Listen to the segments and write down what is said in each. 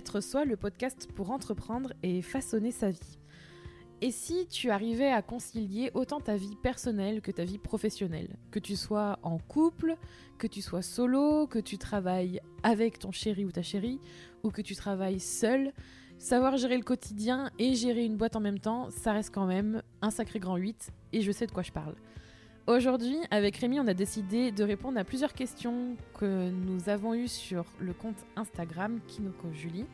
Être soi, le podcast pour entreprendre et façonner sa vie. Et si tu arrivais à concilier autant ta vie personnelle que ta vie professionnelle Que tu sois en couple, que tu sois solo, que tu travailles avec ton chéri ou ta chérie, ou que tu travailles seul, savoir gérer le quotidien et gérer une boîte en même temps, ça reste quand même un sacré grand 8 et je sais de quoi je parle. Aujourd'hui, avec Rémi, on a décidé de répondre à plusieurs questions que nous avons eues sur le compte Instagram Kinoko Julie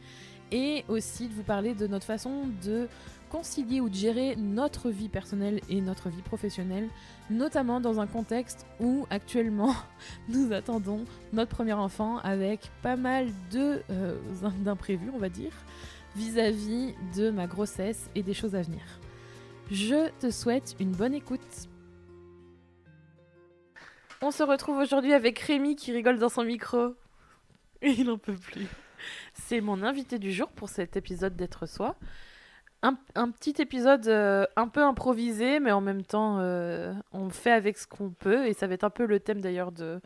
et aussi de vous parler de notre façon de concilier ou de gérer notre vie personnelle et notre vie professionnelle, notamment dans un contexte où actuellement nous attendons notre premier enfant avec pas mal de euh, d'imprévus, on va dire, vis-à-vis de ma grossesse et des choses à venir. Je te souhaite une bonne écoute. On se retrouve aujourd'hui avec Rémi qui rigole dans son micro. Il n'en peut plus. C'est mon invité du jour pour cet épisode d'être soi. Un, un petit épisode euh, un peu improvisé, mais en même temps, euh, on fait avec ce qu'on peut. Et ça va être un peu le thème d'ailleurs de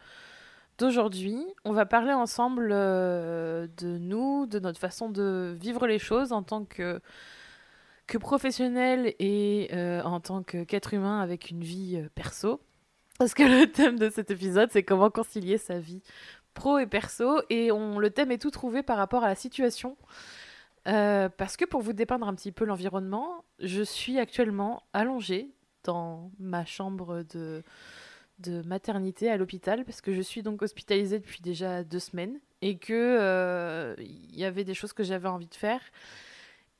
d'aujourd'hui. On va parler ensemble euh, de nous, de notre façon de vivre les choses en tant que, que professionnel et en tant qu'être humain avec une vie perso. Parce que le thème de cet épisode, c'est comment concilier sa vie pro et perso. Et on, le thème est tout trouvé par rapport à la situation. Euh, parce que pour vous dépeindre un petit peu l'environnement, je suis actuellement allongée dans ma chambre de, maternité à l'hôpital parce que je suis donc hospitalisée depuis déjà deux semaines et que euh, il y avait des choses que j'avais envie de faire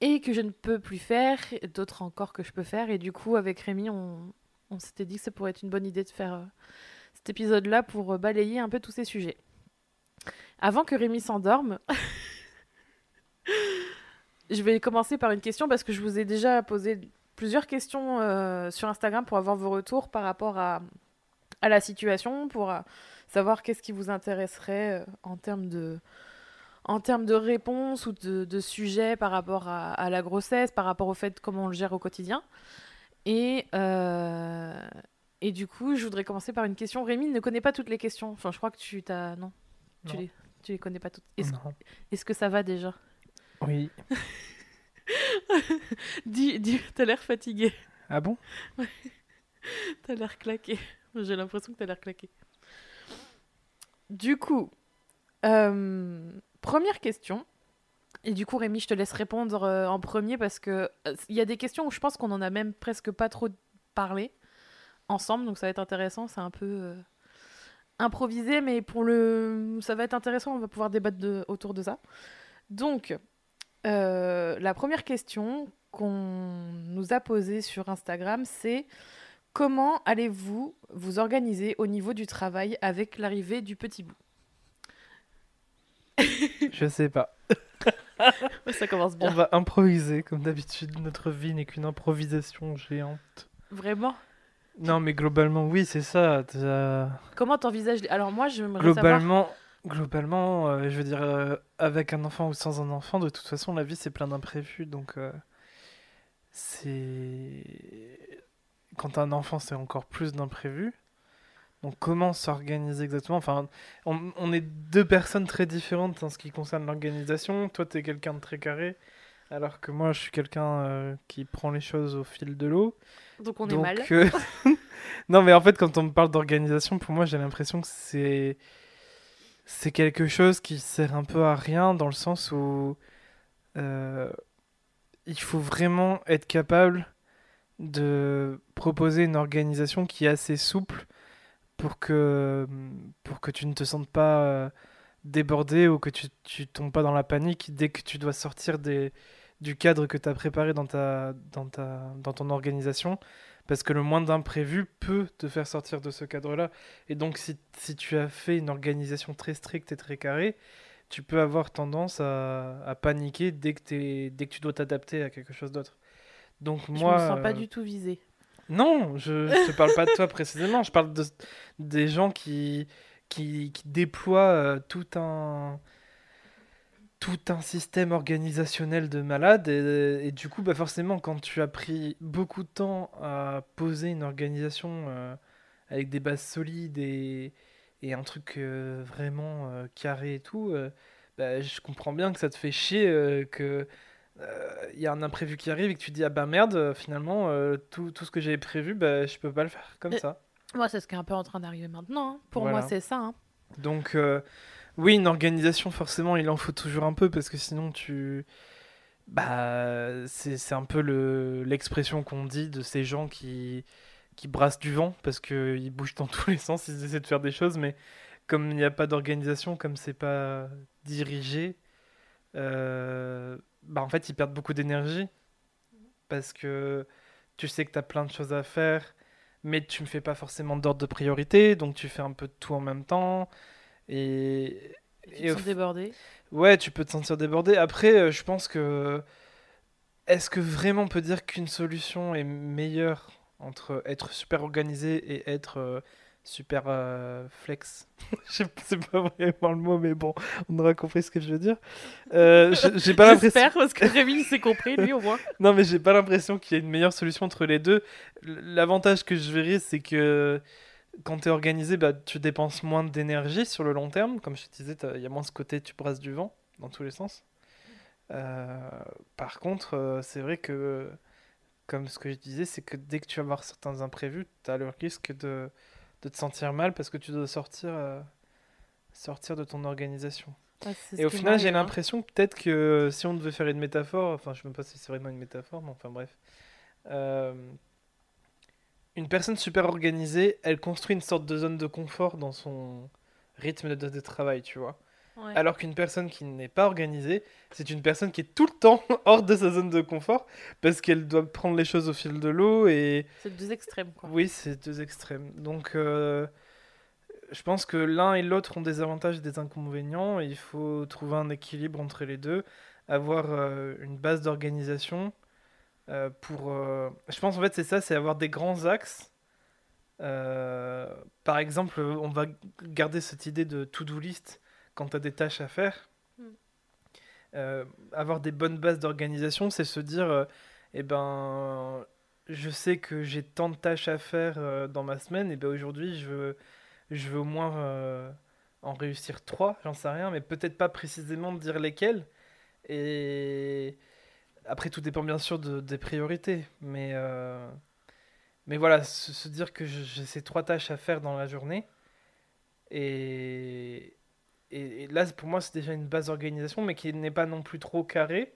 et que je ne peux plus faire, d'autres encore que je peux faire et du coup avec Rémi on, on s'était dit que ça pourrait être une bonne idée de faire euh, cet épisode-là pour euh, balayer un peu tous ces sujets. Avant que Rémi s'endorme, je vais commencer par une question parce que je vous ai déjà posé plusieurs questions euh, sur Instagram pour avoir vos retours par rapport à, la situation, pour savoir qu'est-ce qui vous intéresserait en termes de en ou de, de sujets par rapport à, à, la grossesse, par rapport au fait comment on le gère au quotidien. Et, euh, et du coup, je voudrais commencer par une question. Rémi ne connaît pas toutes les questions. Enfin, je crois que tu t'as. Non? Tu, Les, tu les connais pas toutes. Est-ce est que ça va déjà? Oui. dis, dis, t'as l'air fatigué. Ah bon? Ouais. T'as l'air claqué. J'ai l'impression que t'as l'air claqué. Du coup, euh, première question. Et du coup, Rémi, je te laisse répondre euh, en premier parce que il euh, y a des questions où je pense qu'on en a même presque pas trop parlé ensemble, donc ça va être intéressant. C'est un peu euh, improvisé, mais pour le, ça va être intéressant. On va pouvoir débattre de... autour de ça. Donc, la première question qu'on nous a posée sur Instagram, c'est comment allez-vous vous organiser au niveau du travail avec l'arrivée du petit bout? Je sais pas. Ça commence bien. On va improviser, comme d'habitude. Notre vie n'est qu'une improvisation géante. Vraiment? Non, mais globalement, oui, c'est ça. Comment t'envisages Alors moi, je me Globalement, globalement euh, je veux dire, euh, avec un enfant ou sans un enfant, de toute façon, la vie, c'est plein d'imprévus. Donc, euh, c'est... Quand t'as un enfant, c'est encore plus d'imprévus. Donc comment s'organiser exactement? Enfin, on, est deux personnes très différentes en ce qui concerne l'organisation. Toi, tu es quelqu'un de très carré, alors que moi, je suis quelqu'un euh, qui prend les choses au fil de l'eau. Donc on est mal. Euh, non, mais en fait, quand on me parle d'organisation, pour moi, j'ai l'impression que c'est c'est quelque chose qui sert un peu à rien dans le sens où euh, il faut vraiment être capable de proposer une organisation qui est assez souple pour que, pour que tu ne te sentes pas euh, débordé ou que tu ne tombes pas dans la panique dès que tu dois sortir des, du cadre que tu as préparé dans, ta, dans, ta, dans ton organisation. Parce que le moins d'imprévu peut te faire sortir de ce cadre-là. Et donc, si, si, tu as fait une organisation très stricte et très carrée, tu peux avoir tendance à, à paniquer dès que, es, dès que tu dois t'adapter à quelque chose d'autre. Donc, moi. Je me sens pas du tout visé. Non, je ne parle pas de toi précisément. Je parle de, des gens qui, qui, déploient euh, tout un tout un système organisationnel de malade et, et, du coup bah forcément quand tu as pris beaucoup de temps à poser une organisation euh, avec des bases solides et, et un truc euh, vraiment carré et tout bah, je comprends bien que ça te fait chier euh, que il y a un imprévu qui arrive et que tu dis ah bah merde finalement tout, tout, ce que j'avais prévu bah, je peux pas le faire comme ça. Moi c'est ce qui est un peu en train d'arriver maintenant. Hein. Pour moi c'est ça. Hein. Donc oui une organisation forcément il en faut toujours un peu parce que sinon tu bah, c'est un peu l'expression qu'on dit de ces gens qui, qui brassent du vent parce qu'ils bougent dans tous les sens, ils essaient de faire des choses, mais comme il n'y a pas d'organisation, comme c'est pas dirigé, euh, bah en fait ils perdent beaucoup d'énergie parce que tu sais que tu as plein de choses à faire, mais tu ne fais pas forcément d'ordre de priorité, donc tu fais un peu de tout en même temps. Et, et tu te débordé? Ouais, tu peux te sentir débordé. Après, euh, je pense que. Est-ce que vraiment on peut dire qu'une solution est meilleure entre être super organisé et être euh, super euh, flex Je sais pas vraiment le mot, mais bon, on aura compris ce que je veux dire. j'ai pas l'impression. J'espère, parce que Rémi s'est compris, lui, au moins. non, mais j'ai pas l'impression qu'il y ait une meilleure solution entre les deux. L'avantage que je verrais, c'est que quand tu es organisé, bah, tu dépenses moins d'énergie sur le long terme. Comme je te disais, il y a moins ce côté, tu brasses du vent dans tous les sens. Euh, par contre, euh, c'est vrai que, comme ce que je disais, c'est que dès que tu vas avoir certains imprévus, tu as le risque de, de, te sentir mal parce que tu dois sortir, euh, sortir de ton organisation. Et au final, j'ai hein. l'impression peut-être que si on devait faire une métaphore, enfin, je ne sais même pas si c'est vraiment une métaphore, mais enfin bref une personne super organisée, elle construit une sorte de zone de confort dans son rythme de, travail, tu vois. Alors qu'une personne qui n'est pas organisée, c'est une personne qui est tout le temps hors de sa zone de confort parce qu'elle doit prendre les choses au fil de l'eau et. C'est deux extrêmes, quoi. Oui, c'est deux extrêmes. Donc, euh, je pense que l'un et l'autre ont des avantages et des inconvénients. il faut trouver un équilibre entre les deux, avoir euh, une base d'organisation euh, pour, je pense en fait c'est ça, c'est avoir des grands axes. Par exemple, on va garder cette idée de to-do list quand tu as des tâches à faire. Hmm. avoir des bonnes bases d'organisation, c'est se dire, eh ben, je sais que j'ai tant de tâches à faire dans ma semaine, et ben aujourd'hui, je veux, je veux au moins en réussir trois, j'en sais rien, mais peut-être pas précisément dire lesquelles. Et après, tout dépend bien sûr de, des priorités, mais, euh, mais voilà, se, dire que j'ai ces trois tâches à faire dans la journée, et, et, là, pour moi, c'est déjà une base d'organisation, mais qui n'est pas non plus trop carrée.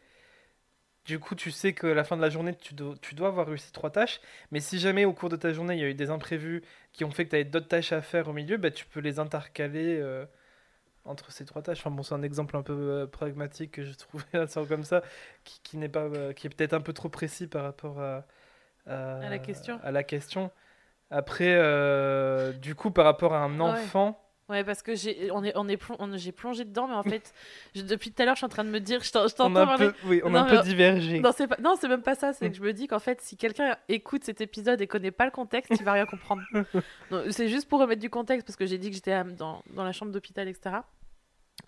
Du coup, tu sais que la fin de la journée, tu, dois, tu dois avoir réussi trois tâches. Mais si jamais au cours de ta journée, il y a eu des imprévus qui ont fait que tu avais d'autres tâches à faire au milieu, bah, tu peux les intercaler. Euh, entre ces trois tâches. Enfin bon, c'est un exemple un peu euh, pragmatique que je trouvais là, comme ça, qui, qui n'est pas, euh, qui est peut-être un peu trop précis par rapport à, à, la question. À la question. Après, du coup, par rapport à un enfant. Ouais, parce que j'ai on est on est j'ai plongé dedans, mais en fait, depuis tout à l'heure, je suis en train de me dire, je t'entends. On a un peu, oui, on a un peu divergé. Non, c'est pas, non, c'est même pas ça. C'est que je me dis qu'en fait, si quelqu'un écoute cet épisode et connaît pas le contexte, il va rien comprendre. c'est juste pour remettre du contexte parce que j'ai dit que j'étais dans, dans la chambre d'hôpital, etc.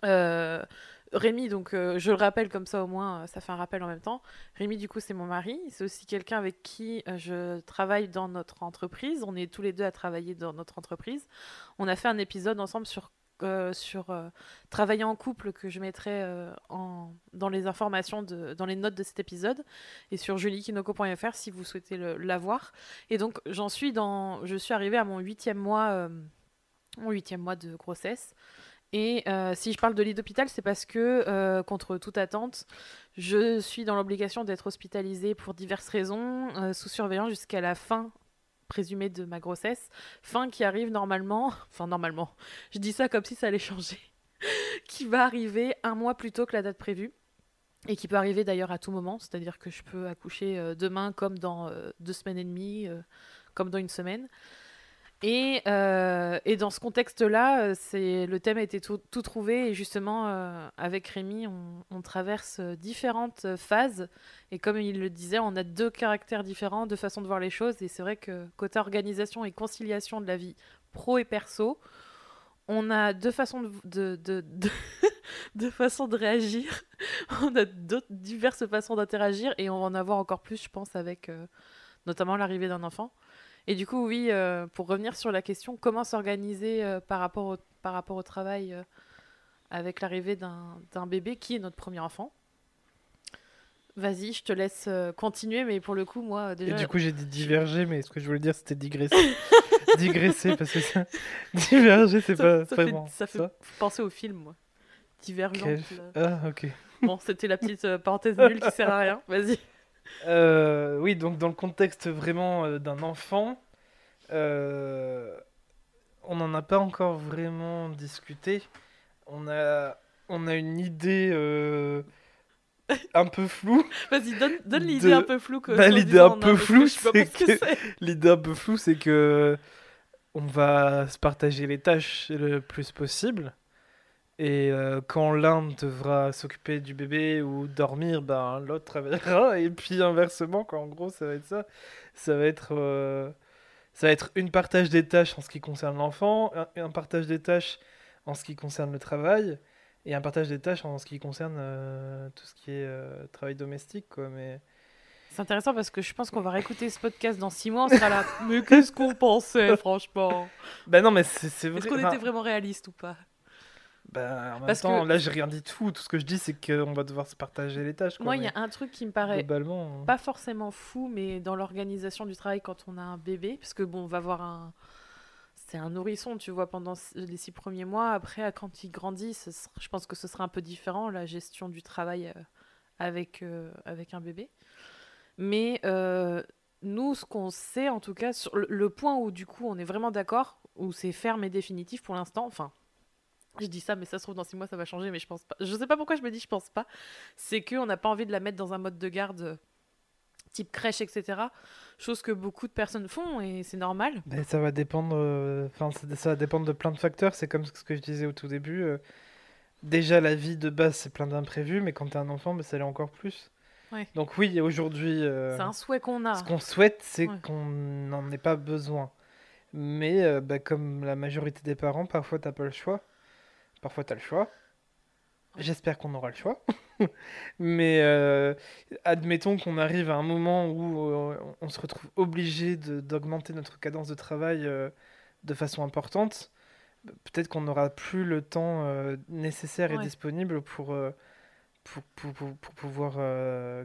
Euh, Rémi, donc euh, je le rappelle comme ça au moins, euh, ça fait un rappel en même temps. Rémi, du coup, c'est mon mari. C'est aussi quelqu'un avec qui je travaille dans notre entreprise. On est tous les deux à travailler dans notre entreprise. On a fait un épisode ensemble sur, sur travailler en couple que je mettrai en, dans les informations, de, dans les notes de cet épisode et sur juliekinoko.fr si vous souhaitez l'avoir. Et donc, j'en suis dans, je suis arrivée à mon huitième mois, mon huitième mois de grossesse. Et euh, si je parle de lit d'hôpital, c'est parce que, euh, contre toute attente, je suis dans l'obligation d'être hospitalisée pour diverses raisons, euh, sous surveillance jusqu'à la fin présumée de ma grossesse. Fin qui arrive normalement, enfin normalement, je dis ça comme si ça allait changer, qui va arriver un mois plus tôt que la date prévue. Et qui peut arriver d'ailleurs à tout moment, c'est-à-dire que je peux accoucher demain comme dans deux semaines et demie, comme dans une semaine. Et, euh, et, dans ce contexte-là, euh, le thème a été tout, trouvé et justement euh, avec Rémi, on, traverse différentes phases. Et comme il le disait, on a deux caractères différents, deux façons de voir les choses. Et c'est vrai que côté organisation et conciliation de la vie pro et perso, on a deux façons de, de, de, de façons de réagir, on a diverses façons d'interagir et on va en avoir encore plus, je pense, avec notamment l'arrivée d'un enfant. Et du coup, oui, euh, pour revenir sur la question, comment s'organiser euh, par, rapport au, par rapport au travail euh, avec l'arrivée d'un bébé qui est notre premier enfant? Vas-y, je te laisse continuer, mais pour le coup, moi, Et déjà. du coup, j'ai dit diverger, mais ce que je voulais dire, c'était digresser. digresser, parce que ça... diverger, c'est pas ça fait, vraiment ça fait ça. penser au film, moi. Divergente. Quel-. Ah, ok. Bon, c'était la petite parenthèse nulle qui sert à rien. Vas-y. Euh, oui, donc dans le contexte vraiment euh, d'un enfant, euh, on n'en a pas encore vraiment discuté. On a, on a une idée un peu floue. Vas-y, donne, donne l'idée De- un peu floue. Que, Bah, l'idée un non, peu floue, c'est ce que. L'idée un peu floue, c'est que on va se partager les tâches le plus possible. Et euh, quand l'un devra s'occuper du bébé ou dormir, ben l'autre travaillera. Et puis inversement, quoi. En gros, ça va être ça. Ça va être, euh, ça va être une partage des tâches en ce qui concerne l'enfant, un, un partage des tâches en ce qui concerne le travail, et un partage des tâches en ce qui concerne euh, tout ce qui est travail domestique, quoi. Mais C'est intéressant parce que je pense qu'on va réécouter ce podcast dans six mois. On sera là. Mais qu'est-ce qu'on pensait, franchement? Ben non, mais c'est c'est vrai. Est-ce qu'on enfin, était vraiment réaliste ou pas? Ben, en même Parce temps, que- là, j'ai rien dit de fou. Tout ce que je dis, c'est qu'on va devoir se partager les tâches. Quoi, Moi, il y a un truc qui me paraît globalement. pas forcément fou, mais dans l'organisation du travail quand on a un bébé, parce que bon, on va voir un. C'est un nourrisson, tu vois, pendant les six premiers mois. Après, quand il grandit, ce sera- je pense que ce sera un peu différent, la gestion du travail euh, avec, euh, avec un bébé. Mais euh, nous, ce qu'on sait, en tout cas, sur le, le point où du coup on est vraiment d'accord, où c'est ferme et définitif pour l'instant, enfin, je dis ça, mais ça se trouve dans six mois ça va changer, mais je pense pas. Je sais pas pourquoi je me dis je pense pas. C'est qu'on n'a pas envie de la mettre dans un mode de garde euh, type crèche, etc. Chose que beaucoup de personnes font et c'est normal. Ben, ça va dépendre. euh, Enfin, ça, ça va dépendre de plein de facteurs. C'est comme ce que je disais au tout début. euh, déjà, la vie de base, c'est plein d'imprévus, mais quand t'as un enfant, ben, ça l'est encore plus. Ouais. Donc, oui, aujourd'hui, euh, C'est un souhait qu'on a. ce qu'on souhaite, c'est Ouais. qu'on n'en ait pas besoin. Mais ben, comme la majorité des parents, parfois, t'as pas le choix. Parfois, t'as le choix. J'espère qu'on aura le choix. Mais euh, admettons qu'on arrive à un moment où euh, on se retrouve obligé d'augmenter notre cadence de travail euh, de façon importante. Peut-être qu'on n'aura plus le temps nécessaire et disponible pour, pour, pour- pour- pour pouvoir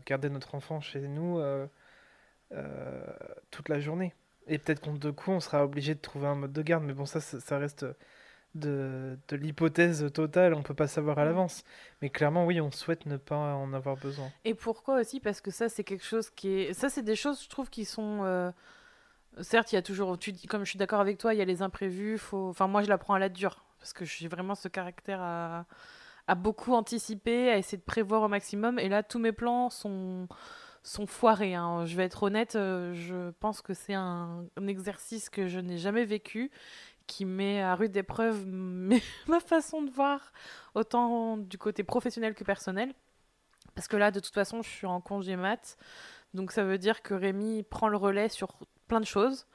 garder notre enfant chez nous toute la journée. Et peut-être qu'on de coup, on sera obligé de trouver un mode de garde. Mais bon, ça, ça, ça reste de, de l'hypothèse totale. On peut pas savoir à Mm. l'avance. Mais clairement, oui, on souhaite ne pas en avoir besoin. Et pourquoi aussi? Parce que ça, c'est quelque chose qui est. Ça, c'est des choses, je trouve, qui sont. euh, Certes, il y a toujours. Tu dis, comme je suis d'accord avec toi, il y a les imprévus. Faut... Enfin, moi, je la prends à la dure. Parce que j'ai vraiment ce caractère à... à beaucoup anticiper, à essayer de prévoir au maximum. Et là, tous mes plans sont sont foirés. hein. Je vais être honnête, euh, je pense que c'est un, un exercice que je n'ai jamais vécu, qui met à rude épreuve ma façon de voir, autant du côté professionnel que personnel. Parce que là, de toute façon, je suis en congé mat. Donc ça veut dire que Rémi prend le relais sur plein de choses.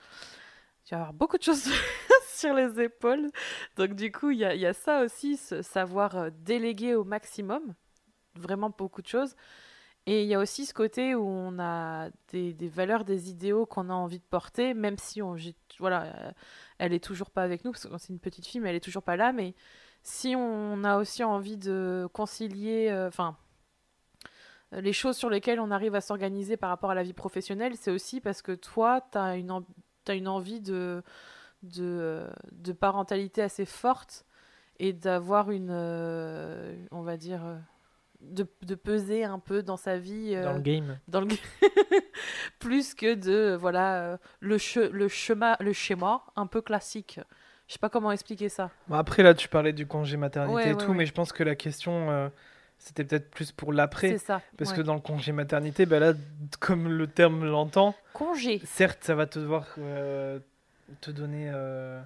Il va y avoir beaucoup de choses sur les épaules. Donc du coup, il y a, ça aussi, savoir euh, déléguer au maximum. Vraiment beaucoup de choses. Et il y a aussi ce côté où on a des, valeurs, des idéaux qu'on a envie de porter, même si on, voilà, euh, elle est toujours pas avec nous, parce que c'est une petite fille, mais elle est toujours pas là. Mais si on a aussi envie de concilier, euh, enfin, euh, les choses sur lesquelles on arrive à s'organiser par rapport à la vie professionnelle, c'est aussi parce que toi, tu as une, une envie de, de, parentalité assez forte et d'avoir une, on va dire, de, de peser un peu dans sa vie. euh, Dans le game. dans le plus que de euh, voilà euh, le che- le schéma le schéma un peu classique je sais pas comment expliquer ça Bon, après, là, tu parlais du congé maternité Ouais, et ouais, tout, ouais. mais je pense que la question, euh, c'était peut-être plus pour l'après. c'est ça Parce ouais. que dans le congé maternité, bah là, comme le terme l'entend, congé certes, ça va te devoir euh, te donner euh,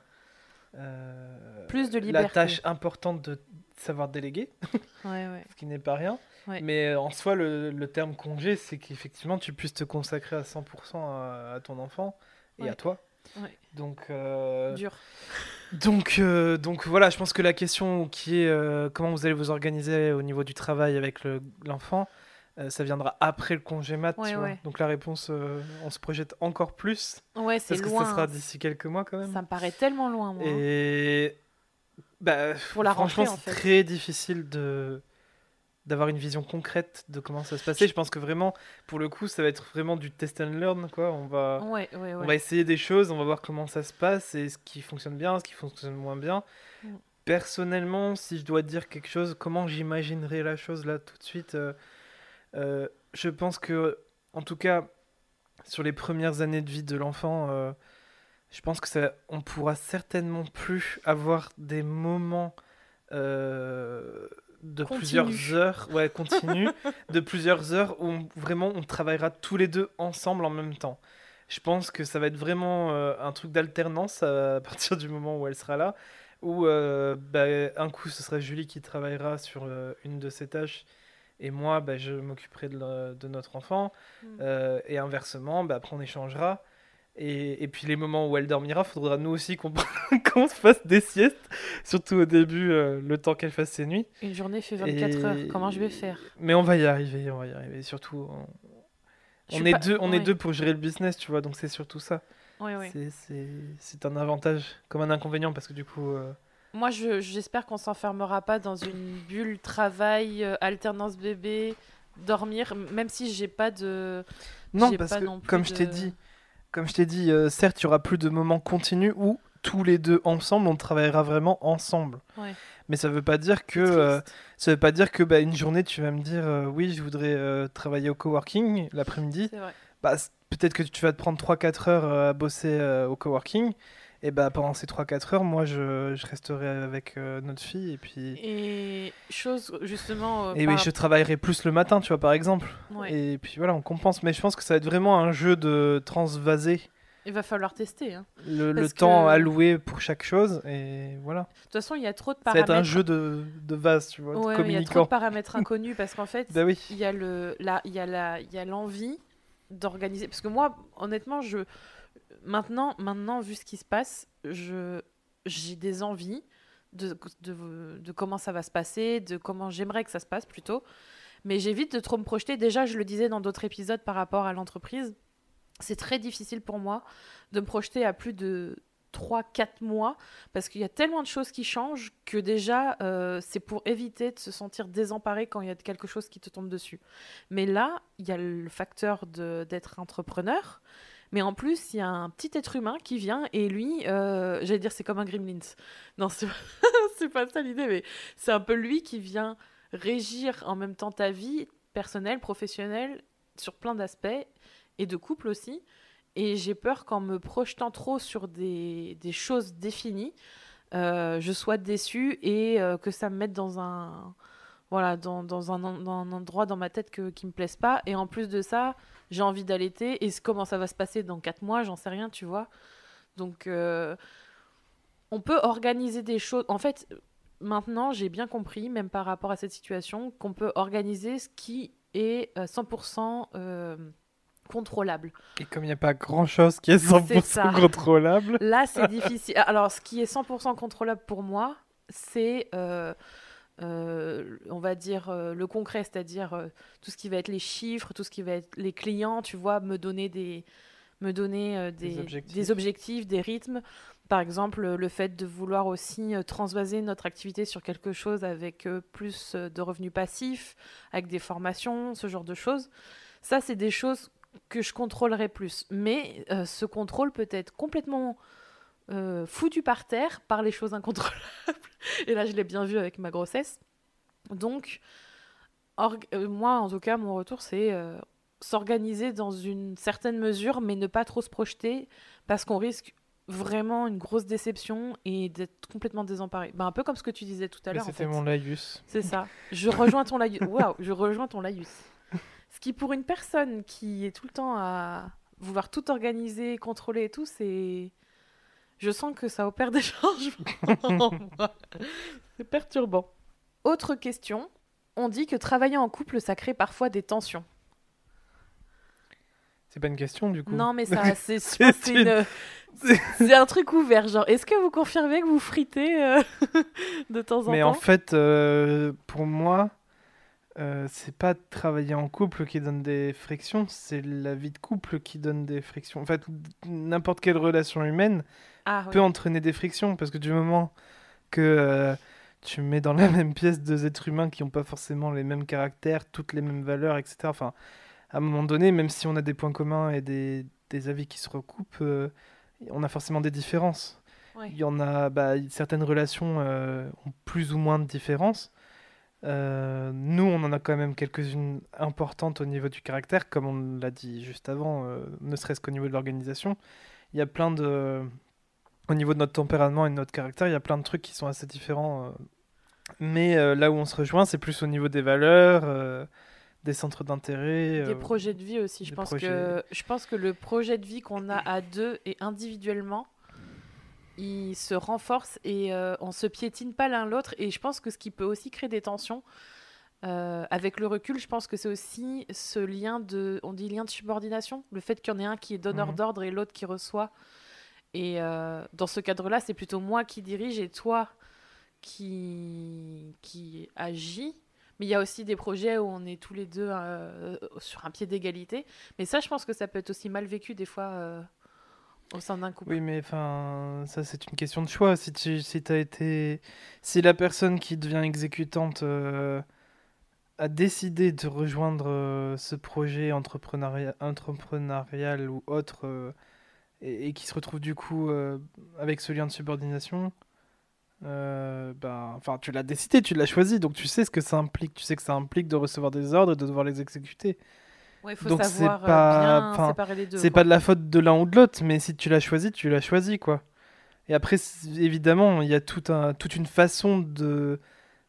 euh, Plus de la liberté. tâche importante de savoir déléguer, ouais ouais ce qui n'est pas rien. Ouais. Mais euh, en soi, le, le terme congé, c'est qu'effectivement, tu puisses te consacrer à 100% à, à ton enfant et à toi. Donc, euh, dur donc, euh, donc voilà, je pense que la question qui est euh, comment vous allez vous organiser au niveau du travail avec le- l'enfant, ça viendra après le congé mat. Tu vois. Donc la réponse, on se projette encore plus ouais c'est parce que ça sera d'ici quelques mois quand même. ça me paraît tellement loin moi. Et Bah, Pour la franchement, rentrée, en c'est très difficile de d'avoir une vision concrète de comment ça se passait. Je pense que vraiment, pour le coup, ça va être vraiment du test and learn, quoi. On va, Ouais, ouais, on va essayer des choses, on va voir comment ça se passe et ce qui fonctionne bien, ce qui fonctionne moins bien. Mm. Personnellement, si je dois dire quelque chose, comment j'imaginerais la chose là tout de suite, euh, euh, je pense que, en tout cas, sur les premières années de vie de l'enfant, euh, je pense que ça, on pourra certainement plus avoir des moments euh, de plusieurs heures, ouais, continu, de plusieurs heures où on- vraiment on travaillera tous les deux ensemble en même temps. Je pense que ça va être vraiment euh, un truc d'alternance à partir du moment où elle sera là, où euh, bah, un coup ce sera Julie qui travaillera sur une de ses tâches et moi bah, je m'occuperai de, notre enfant Mm. et inversement bah, après on échangera. Et, et puis les moments où elle dormira, faudra nous aussi qu'on se fasse des siestes, surtout au début, euh, le temps qu'elle fasse ses nuits. Une journée fait 24 Et- heures. Comment je vais faire? Mais on va y arriver, on va y arriver. Surtout, on, Je est pas- deux, on ouais. est deux pour gérer le business, tu vois. Donc c'est surtout ça. Ouais, ouais. C'est- un avantage comme un inconvénient parce que du coup, euh, Moi, je- j'espère qu'on s'enfermera pas dans une bulle travail, euh, alternance bébé, dormir, même si j'ai pas de. non parce pas que non plus comme je t'ai dit, comme je t'ai dit, euh, certes, il y aura plus de moments continus où tous les deux ensemble, on travaillera vraiment ensemble. Ouais. Mais ça veut pas dire que euh, ça veut pas dire que bah, une journée tu vas me dire euh, oui je voudrais euh, travailler au coworking l'après-midi bah, peut-être que tu vas te prendre 3-4 heures euh, à bosser au coworking et bah pendant ces 3-4 heures moi je, je resterai avec euh, notre fille et puis Et chose, justement. euh, et par oui je travaillerai plus le matin tu vois par exemple ouais. et puis voilà on compense mais je pense que ça va être vraiment un jeu de transvaser Il va falloir tester. hein. le, temps alloué pour chaque chose et voilà De toute façon, il y a trop de ça va être paramètres. un jeu de, de vase tu vois de Ouais, il y a trop de paramètres inconnus parce qu'en fait, bah oui il y a l'envie d'organiser parce que moi honnêtement je maintenant maintenant vu ce qui se passe je j'ai des envies de, de, comment ça va se passer de comment j'aimerais que ça se passe plutôt mais j'évite de trop me projeter déjà je le disais dans d'autres épisodes par rapport à l'entreprise c'est très difficile pour moi de me projeter à plus de 3-4 mois parce qu'il y a tellement de choses qui changent que déjà euh, c'est pour éviter de se sentir désemparé quand il y a quelque chose qui te tombe dessus. Mais là, il y a le facteur d'être entrepreneur, mais en plus il y a un petit être humain qui vient et lui, euh, j'allais dire c'est comme un gremlins. Non, c'est pas ça l'idée, mais c'est un peu lui qui vient régir en même temps ta vie personnelle, professionnelle, sur plein d'aspects et de couple aussi. Et j'ai peur qu'en me projetant trop sur des, choses définies, euh, je sois déçue et euh, que ça me mette dans un, voilà, dans un endroit dans ma tête que, qui me plaise pas. Et en plus de ça, j'ai envie d'allaiter. Et comment ça va se passer dans quatre mois, j'en sais rien, tu vois. Donc, euh, on peut organiser des choses. En fait, maintenant, j'ai bien compris, même par rapport à cette situation, qu'on peut organiser ce qui est euh, 100% euh, contrôlable. Et comme il n'y a pas grand chose qui est C'est 100% ça. contrôlable, Là, c'est difficile. Alors, ce qui est 100% contrôlable pour moi, c'est, euh, euh, on va dire, euh, le concret, c'est-à-dire euh, tout ce qui va être les chiffres, tout ce qui va être les clients, tu vois, me donner des, me donner des, Des objectifs. des objectifs, des rythmes. Par exemple, le fait de vouloir aussi transvaser notre activité sur quelque chose avec plus de revenus passifs, avec des formations, ce genre de choses. Ça, c'est des choses que je contrôlerai plus. Mais ce contrôle peut être complètement euh, foutu par terre par les choses incontrôlables. Et là, je l'ai bien vu avec ma grossesse. Donc, euh, moi, en tout cas, mon retour, c'est euh, s'organiser dans une certaine mesure, mais ne pas trop se projeter, parce qu'on risque vraiment une grosse déception et d'être complètement désemparé. Ben, un peu comme ce que tu disais tout à l'heure. en c'était fait. mon laïus. C'est ça. Je rejoins ton laïus. Waouh, je rejoins ton laïus. Ce qui, pour une personne qui est tout le temps à vouloir tout organiser, contrôler et tout, c'est. Je sens que ça opère des changements. C'est perturbant. Autre question. On dit que travailler en couple, ça crée parfois des tensions. C'est pas une question du coup. Non, mais ça, c'est une- un truc ouvert. Genre, est-ce que vous confirmez que vous fritez euh, de temps en Mais temps? en fait, euh, pour moi, euh, c'est pas travailler en couple qui donne des frictions, c'est la vie de couple qui donne des frictions. En fait, n'importe quelle relation humaine Ah, peut entraîner des frictions parce que du moment que euh, tu mets dans la même pièce deux êtres humains qui n'ont pas forcément les mêmes caractères, toutes les mêmes valeurs, etc. Enfin, à un moment donné, même si on a des points communs et des, des avis qui se recoupent, euh, on a forcément des différences. Ouais. Il y en a, bah, certaines relations ont plus ou moins de différences. Euh, nous, on en a quand même quelques-unes importantes au niveau du caractère, comme on l'a dit juste avant, euh, ne serait-ce qu'au niveau de l'organisation. Il y a plein de. Au niveau de notre tempérament et de notre caractère, il y a plein de trucs qui sont assez différents. euh. Mais là où on se rejoint, c'est plus au niveau des valeurs, des centres d'intérêt. Des projets de vie aussi. Je pense, projets. que, je pense que le projet de vie qu'on a à deux et individuellement, il se renforce et euh, on se piétine pas l'un l'autre. Et je pense que ce qui peut aussi créer des tensions, euh, avec le recul, je pense que c'est aussi ce lien de, on dit lien de subordination, le fait qu'il y en ait un qui est donneur Mhm. d'ordre et l'autre qui reçoit. Et euh, dans ce cadre-là, c'est plutôt moi qui dirige et toi qui, qui agit. Mais il y a aussi des projets où on est tous les deux euh, sur un pied d'égalité. Mais ça, je pense que ça peut être aussi mal vécu des fois au sein d'un couple. Oui, mais enfin, ça c'est une question de choix. Si tu si as été, si la personne qui devient exécutante euh, a décidé de rejoindre euh, ce projet entrepreneurial, entrepreneurial ou autre euh, et, qui se retrouve du coup avec ce lien de subordination, euh, enfin, tu l'as décidé, tu l'as choisi, donc tu sais ce que ça implique. Tu sais que ça implique de recevoir des ordres et de devoir les exécuter. Ouais, il faut Donc, c'est euh, pas- bien enfin, séparer les deux. C'est pas de la faute de l'un ou de l'autre, mais si tu l'as choisi, tu l'as choisi, quoi. Et après, évidemment, il y a tout un, toute une façon de,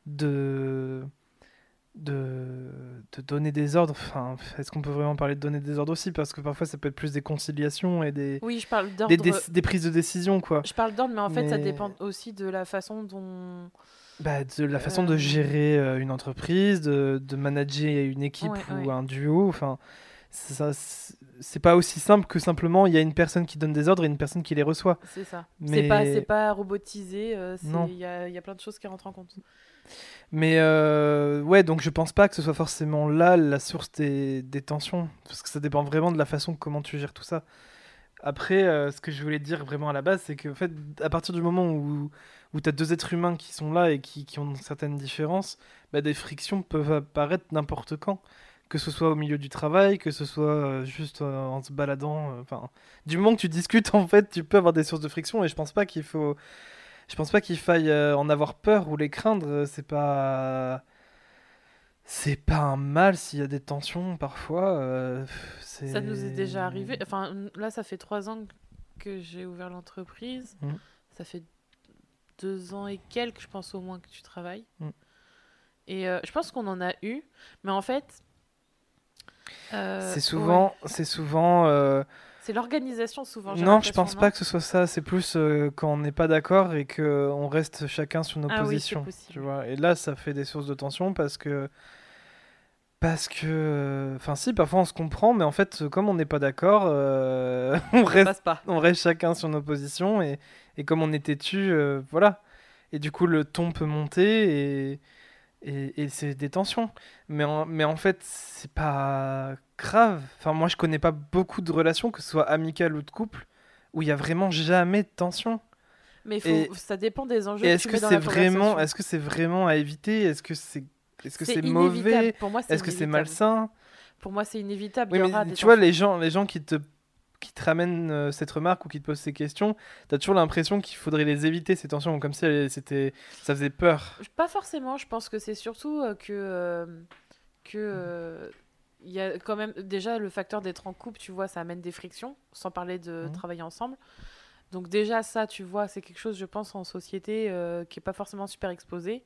de, de, de donner des ordres. Enfin, est-ce qu'on peut vraiment parler de donner des ordres aussi? Parce que parfois, ça peut être plus des conciliations et des, Oui, je parle des, des- des prises de décision, quoi. Je parle d'ordre, mais en fait, ça dépend aussi de la façon dont. Bah, de la façon de Euh, gérer euh, une entreprise, de, de manager une équipe Ouais, ou ouais. un duo. Enfin, ça, c'est pas aussi simple que simplement il y a une personne qui donne des ordres et une personne qui les reçoit. C'est ça. Mais- C'est pas, c'est pas robotisé. euh. Il y a, y a plein de choses qui rentrent en compte. Mais euh, ouais, donc je pense pas que ce soit forcément là la source des, des tensions, parce que ça dépend vraiment de la façon comment tu gères tout ça. Après, ce que je voulais dire vraiment à la base, c'est qu'en fait, à partir du moment où, où tu as deux êtres humains qui sont là et qui, qui ont certaines différences, bah, des frictions peuvent apparaître n'importe quand. Que ce soit au milieu du travail, que ce soit euh, juste euh, en se baladant. euh, Enfin, du moment que tu discutes, en fait, tu peux avoir des sources de friction et je pense pas qu'il faut. Je pense pas qu'il faille en avoir peur ou les craindre. C'est pas. C'est pas un mal s'il y a des tensions parfois. euh, Ça nous est déjà arrivé. Enfin, là, ça fait trois ans que j'ai ouvert l'entreprise. Mhm. Ça fait deux ans et quelques, je pense au moins, que tu travailles. Mhm. Et euh, je pense qu'on en a eu. Mais en fait. euh, C'est ouais. souvent. C'est souvent. euh, C'est l'organisation, souvent. Non, je pense non pas que ce soit ça. C'est plus quand on n'est pas d'accord et qu'on reste chacun sur nos Ah positions. tu vois. Et là, ça fait des sources de tension parce que. Parce que. Enfin, si, parfois on se comprend, mais en fait, comme on n'est pas d'accord, euh, on reste pas. on reste chacun sur nos positions et, et comme on est têtu, euh, voilà. Et du coup, le ton peut monter et, et, et c'est des tensions. Mais en, mais en fait, c'est pas grave. Enfin, moi, je connais pas beaucoup de relations, que ce soit amicales ou de couple, où il y a vraiment jamais de tension. Mais faut- Et- ça dépend des enjeux que est-ce que dans c'est vraiment, est-ce que c'est vraiment à éviter? Est-ce que c'est, est-ce que c'est mauvais? Pour moi, c'est Est-ce que c'est malsain? Pour moi, c'est inévitable. Oui, il y mais aura des tu vois, les gens, les gens qui te, qui te ramènent euh, cette remarque ou qui te posent ces questions, t'as toujours l'impression qu'il faudrait les éviter, ces tensions, comme si elles- c'était, ça faisait peur. Pas forcément, je pense que c'est surtout euh, que euh, que il y a quand même déjà le facteur d'être en couple, tu vois, ça amène des frictions, sans parler de Mhm. travailler ensemble. Donc déjà ça, tu vois, c'est quelque chose, je pense, en société qui est pas forcément super exposé.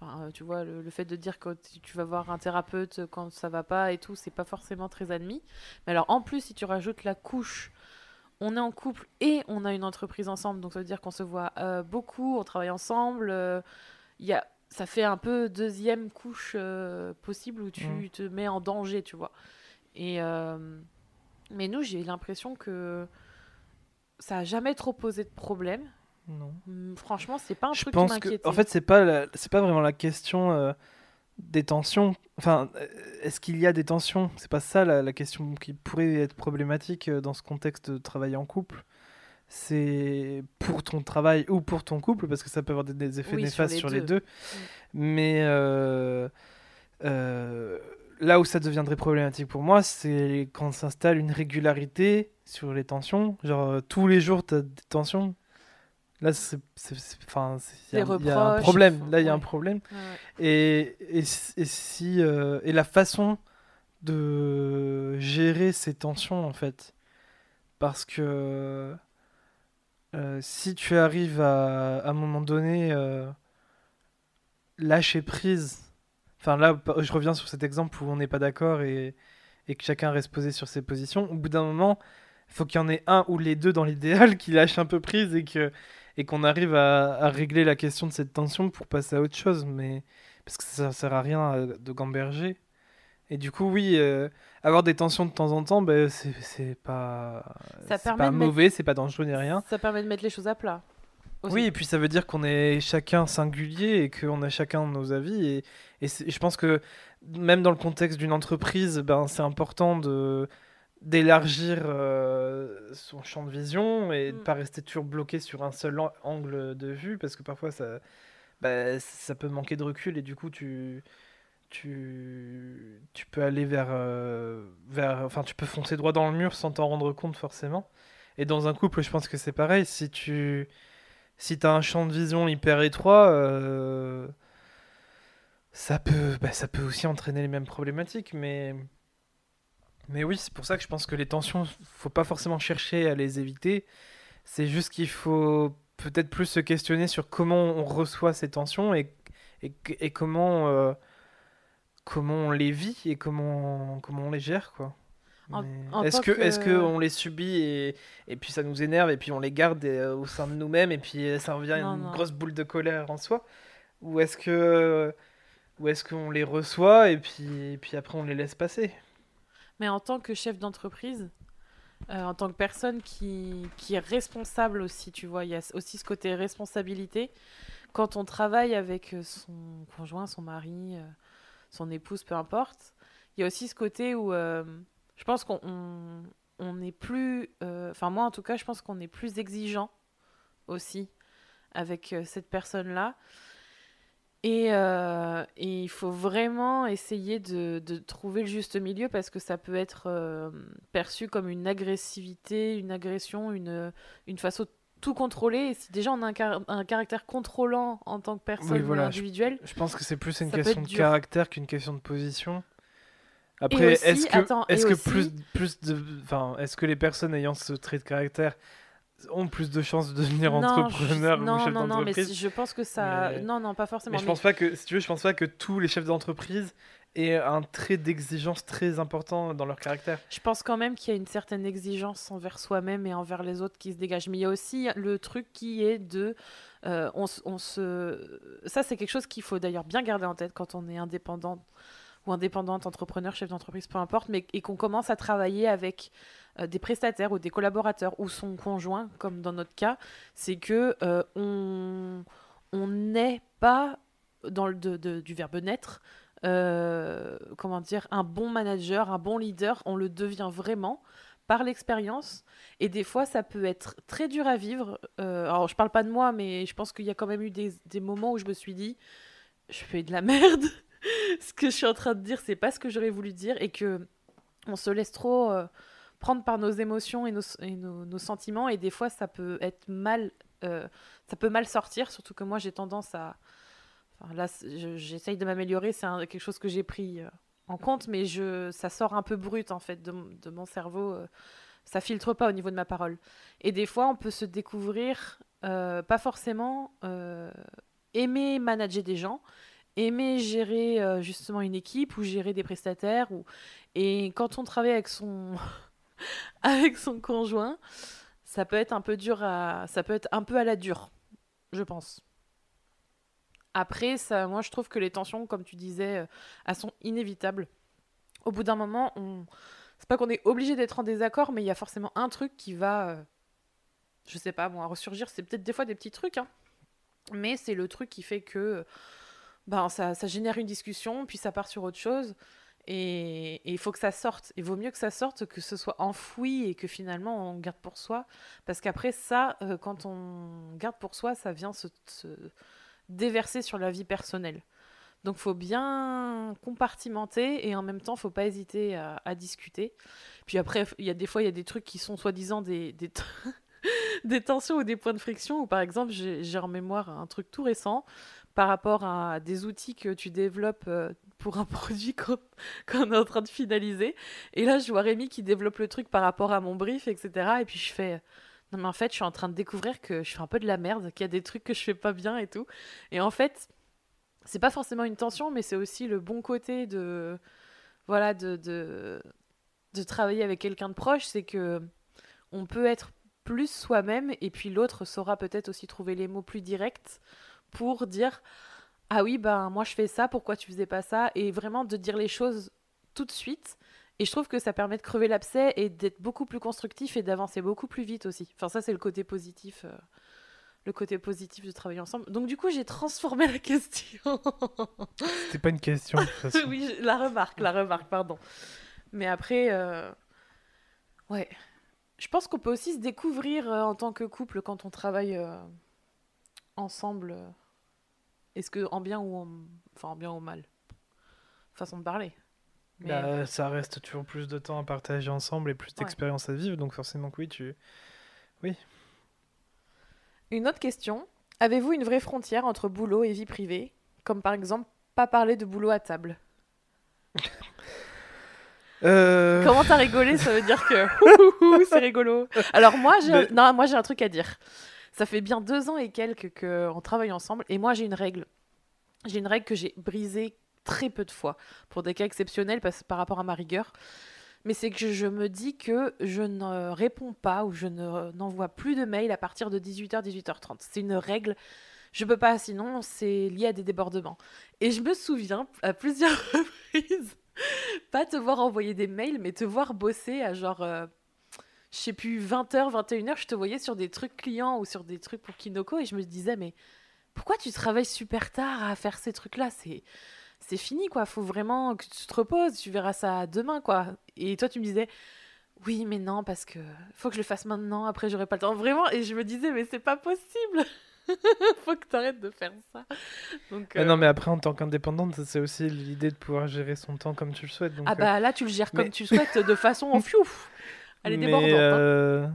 Enfin, euh, tu vois, le, le fait de dire que tu- vas voir un thérapeute quand ça va pas et tout, c'est pas forcément très admis. Mais alors en plus, si tu rajoutes la couche, on est en couple et on a une entreprise ensemble, donc ça veut dire qu'on se voit euh, beaucoup, on travaille ensemble. euh, y a, ça fait un peu deuxième couche euh, possible où tu Mm. te mets en danger, tu vois. Et mais nous, j'ai l'impression que ça a jamais trop posé de problème. Non. Hum, Franchement, c'est pas un Je truc pense qui que, en fait, c'est pas, la- c'est pas vraiment la question euh, des tensions. Enfin, euh, est-ce qu'il y a des tensions? C'est pas ça la, la question qui pourrait être problématique euh, dans ce contexte de travailler en couple. c'est pour ton travail ou pour ton couple, parce que ça peut avoir des, des effets Oui, sur néfastes les sur les deux. deux. Mais euh, euh, là où ça deviendrait problématique pour moi, c'est quand s'installe une régularité sur les tensions. Genre, tous les jours, tu as des tensions. Là, c'est, enfin, il y, a un- problème. Là, il y a un problème. Ouais. Et, et, si- et si euh, et la façon de gérer ces tensions en fait parce que euh, si tu arrives à, à un moment donné euh, lâcher prise enfin là je reviens sur cet exemple où on n'est pas d'accord et, et que chacun reste posé sur ses positions au bout d'un moment il faut qu'il y en ait un ou les deux dans l'idéal qui lâchent un peu prise et que et qu'on arrive à, à régler la question de cette tension pour passer à autre chose mais parce que ça sert à rien euh, de gamberger. Et du coup, oui, euh, avoir des tensions de temps en temps, ben, c'est pas, Ça c'est permet pas de mettre- mauvais, c'est pas dangereux ni rien. Ça permet de mettre les choses à plat. aussi. Oui, et puis ça veut dire qu'on est chacun singulier et qu'on a chacun nos avis. Et, et je pense que même dans le contexte d'une entreprise, ben, c'est important de d'élargir euh, son champ de vision et de Mm. pas rester toujours bloqué sur un seul an- angle de vue parce que parfois ça, bah, ça peut manquer de recul et du coup tu tu, tu peux aller vers, euh, vers enfin tu peux foncer droit dans le mur sans t'en rendre compte forcément et dans un couple je pense que c'est pareil si tu si t'as un champ de vision hyper étroit euh, ça peut bah, ça peut aussi entraîner les mêmes problématiques mais mais oui c'est pour ça que je pense que les tensions faut pas forcément chercher à les éviter c'est juste qu'il faut peut-être plus se questionner sur comment on reçoit ces tensions et, et, et comment, euh, comment on les vit et comment, comment on les gère, quoi. Est-ce que, que- est-ce que on les subit et, et puis ça nous énerve et puis on les garde euh, au sein de nous-mêmes et puis euh, ça revient Non, une non. grosse boule de colère en soi? Ou est-ce que ou est-ce qu'on les reçoit et puis, et puis après on les laisse passer? Mais en tant que chef d'entreprise, euh, en tant que personne qui, qui est responsable aussi, tu vois, il y a aussi ce côté responsabilité. Quand on travaille avec son conjoint, son mari, euh, son épouse, peu importe, il y a aussi ce côté où euh, je pense qu'on on, est plus... Enfin, moi en tout cas, je pense qu'on est plus exigeant aussi avec cette personne-là. Et, euh, et il faut vraiment essayer de, de trouver le juste milieu parce que ça peut être euh, perçu comme une agressivité, une agression, une, une façon de tout contrôler. Et si déjà on a un, car- un caractère contrôlant en tant que personne Oui, voilà, individuelle, Je pense que c'est plus une question de caractère qu'une question de position. Après, est-ce que, est-ce que aussi- plus, plus de, enfin, est-ce que les personnes ayant ce trait de caractère ont plus de chances de devenir non, entrepreneurs je- ou non, chefs non, non, mais d'entreprise je pense que ça... Mais- Non, non, pas forcément. Mais je mais- pense pas que, si tu veux, je pense pas que tous les chefs d'entreprise aient un trait d'exigence très important dans leur caractère. Je pense quand même qu'il y a une certaine exigence envers soi-même et envers les autres qui se dégage. Mais il y a aussi le truc qui est de... euh, on se... Ça, c'est quelque chose qu'il faut d'ailleurs bien garder en tête quand on est indépendant ou indépendante, entrepreneur, chef d'entreprise, peu importe, mais et qu'on commence à travailler avec euh, des prestataires ou des collaborateurs ou son conjoint, comme dans notre cas, c'est que euh, on n'est pas dans le de- du verbe naître euh, comment dire, un bon manager, un bon leader, on le devient vraiment par l'expérience. Et des fois, ça peut être très dur à vivre. Alors, je parle pas de moi, mais je pense qu'il y a quand même eu des, des moments où je me suis dit, je fais de la merde. ce que je suis en train de dire, c'est pas ce que j'aurais voulu dire, et que on se laisse trop prendre par nos émotions et nos, nos, sentiments, et des fois, ça peut être mal, euh, ça peut mal sortir. Surtout que moi, j'ai tendance à là, j'essaye de m'améliorer, c'est quelque chose que j'ai pris euh, en compte, mais je, ça sort un peu brut en fait de, de mon cerveau. euh, ça filtre pas au niveau de ma parole. Et des fois, on peut se découvrir, euh, pas forcément aimer manager des gens, aimer gérer justement une équipe ou gérer des prestataires. Ou... Et quand on travaille avec son, avec son conjoint, ça peut être un peu dur à, ça peut être un peu à la dure, je pense. Après, ça, moi, je trouve que les tensions, comme tu disais, euh, elles sont inévitables. Au bout d'un moment, c'est pas qu'on est obligé d'être en désaccord, mais il y a forcément un truc qui va, euh, je sais pas, moi, ressurgir. C'est peut-être des fois des petits trucs, hein, mais c'est le truc qui fait que, ben, ça génère une discussion, puis ça part sur autre chose. Et il faut que ça sorte. Il vaut mieux que ça sorte que ce soit enfoui et que finalement on garde pour soi. Parce qu'après ça, euh, quand on garde pour soi, ça vient se, se déverser sur la vie personnelle. Donc faut bien compartimenter et en même temps faut pas hésiter à, discuter. Puis après, il y a des fois, il y a des trucs qui sont soi-disant des, des, tensions ou des points de friction. Ou par exemple, j'ai en mémoire un truc tout récent par rapport à des outils que tu développes euh, pour un produit qu'on est en train de finaliser. Et là, je vois Rémi qui développe le truc par rapport à mon brief, etc. Et puis je fais, non mais en fait, je suis en train de découvrir que je fais un peu de la merde, qu'il y a des trucs que je fais pas bien et tout. Et en fait, c'est pas forcément une tension, mais c'est aussi le bon côté de, voilà, de, de travailler avec quelqu'un de proche, c'est que on peut être plus soi-même et puis l'autre saura peut-être aussi trouver les mots plus directs pour dire ah oui ben moi je fais ça pourquoi tu faisais pas ça? Et vraiment de dire les choses tout de suite. Et je trouve que ça permet de crever l'abcès et d'être beaucoup plus constructif et d'avancer beaucoup plus vite aussi. Enfin ça c'est le côté positif euh, le côté positif de travailler ensemble. Donc du coup j'ai transformé la question. C'était pas une question. de toute façon. oui la remarque la remarque pardon. Mais après euh, ouais. Je pense qu'on peut aussi se découvrir euh, en tant que couple quand on travaille euh, ensemble est-ce que en bien ou en... enfin en bien ou mal? Façon de parler. Mais Bah, ça reste toujours plus de temps à partager ensemble et plus Ouais. d'expériences à vivre, donc forcément que oui, tu... une autre question. Avez-vous une vraie frontière entre boulot et vie privée? Comme par exemple pas parler de boulot à table. Euh, Comment t'as rigolé? Ça veut dire que c'est rigolo. Alors moi, j'ai Mais- non, moi j'ai un truc à dire. Ça fait bien deux ans et quelques qu'on travaille ensemble et moi j'ai une règle. J'ai une règle que j'ai brisée très peu de fois pour des cas exceptionnels par rapport à ma rigueur. Mais c'est que je me dis que je ne réponds pas ou je ne n'envoie plus de mails à partir de 18h, 18h30. C'est une règle. Je peux pas, sinon c'est lié à des débordements. Et je me souviens à plusieurs reprises pas te voir envoyer des mails, mais te voir bosser à genre, euh, je sais plus, 20h, 21h, je te voyais sur des trucs clients ou sur des trucs pour Kinoko et je me disais, mais pourquoi tu travailles super tard à faire ces trucs-là? C'est c'est fini, quoi. Faut vraiment que tu te reposes, tu verras ça demain, quoi. Et toi, tu me disais, oui, mais non, parce que faut que je le fasse maintenant, après j'aurai pas le temps. Vraiment, et je me disais, mais c'est pas possible Faut que t'arrêtes de faire ça. Donc, mais euh, non, mais après, en tant qu'indépendante, c'est aussi l'idée de pouvoir gérer son temps comme tu le souhaites. Donc, Ah euh, bah là, tu le gères mais- comme tu le souhaites, de façon fiouf. Elle est mais, débordante. hein. euh,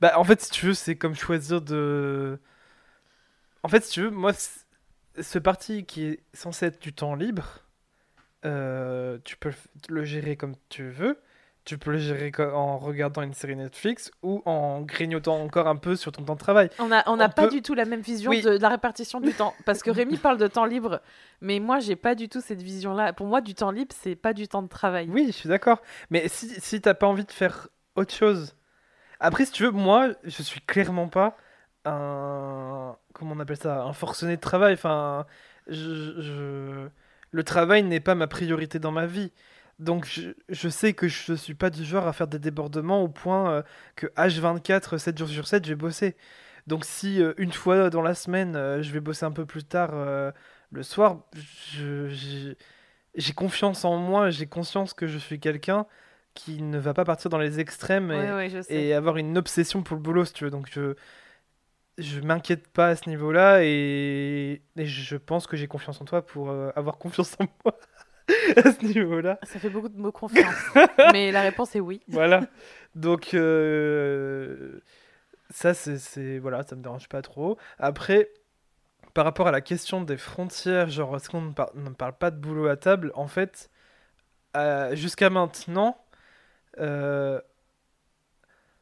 Bah, en fait, si tu veux, c'est comme choisir de. En fait, si tu veux, moi, ce parti qui est censé être du temps libre, euh, tu peux le gérer comme tu veux. Tu peux le gérer en regardant une série Netflix ou en grignotant encore un peu sur ton temps de travail. On n'a on on pas peut- du tout la même vision Oui. de, de la répartition du temps. Parce que Rémi parle de temps libre, mais moi, j'ai pas du tout cette vision-là. Pour moi, du temps libre, c'est pas du temps de travail. Oui, je suis d'accord. Mais si, si t'as pas envie de faire autre chose. Après, si tu veux, moi, je suis clairement pas un. Comment on appelle ça Un forcené de travail. Enfin, je, je- le travail n'est pas ma priorité dans ma vie. Donc, je, je sais que je suis pas du genre à faire des débordements au point euh, que H24, 7 jours sur 7, je vais bosser. Donc, si euh, une fois dans la semaine, euh, je vais bosser un peu plus tard le soir, j'ai confiance en moi, j'ai conscience que je suis quelqu'un qui ne va pas partir dans les extrêmes et, Ouais, ouais, je sais. et avoir une obsession pour le boulot, si tu veux. Donc je je m'inquiète pas à ce niveau-là et, et je pense que j'ai confiance en toi pour euh, avoir confiance en moi à ce niveau-là. Ça fait beaucoup de mots confiance. mais la réponse est oui. Voilà. Donc euh, ça c'est c'est- voilà, ça me dérange pas trop. Après par rapport à la question des frontières, genre est-ce qu'on ne par- ne parle pas de boulot à table? En fait, euh, jusqu'à maintenant, euh,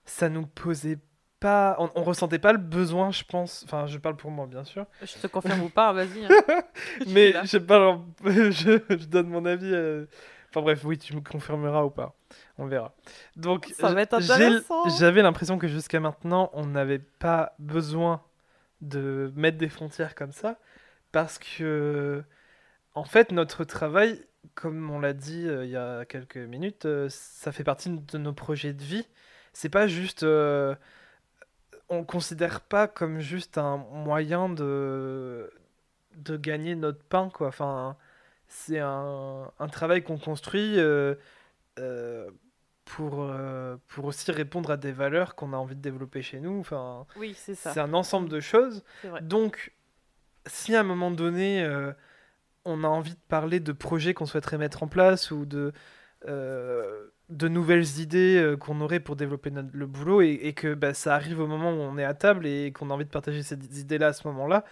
ça nous posait pas, on, on ressentait pas le besoin, je pense. Enfin, je parle pour moi, bien sûr. Je te confirme ou pas, vas-y. hein. Mais je sais pas, genre, je, je donne mon avis. euh, Enfin bref, oui, tu me confirmeras ou pas. On verra. Donc, Ça va être intéressant. j'avais l'impression que jusqu'à maintenant, on n'avait pas besoin de mettre des frontières comme ça. Parce que, en fait, notre travail, comme on l'a dit euh, il y a quelques minutes, euh, ça fait partie de nos projets de vie. C'est pas juste. euh, on considère pas comme juste un moyen de, de gagner notre pain, quoi. Enfin, c'est un, un travail qu'on construit pour, pour aussi répondre à des valeurs qu'on a envie de développer chez nous. Enfin, Oui, c'est ça. c'est un ensemble de choses. Donc, si à un moment donné, on a envie de parler de projets qu'on souhaiterait mettre en place ou de, euh, de nouvelles idées euh, qu'on aurait pour développer notre- le boulot et, et que bah, ça arrive au moment où on est à table et qu'on a envie de partager ces idées-là à ce moment-là,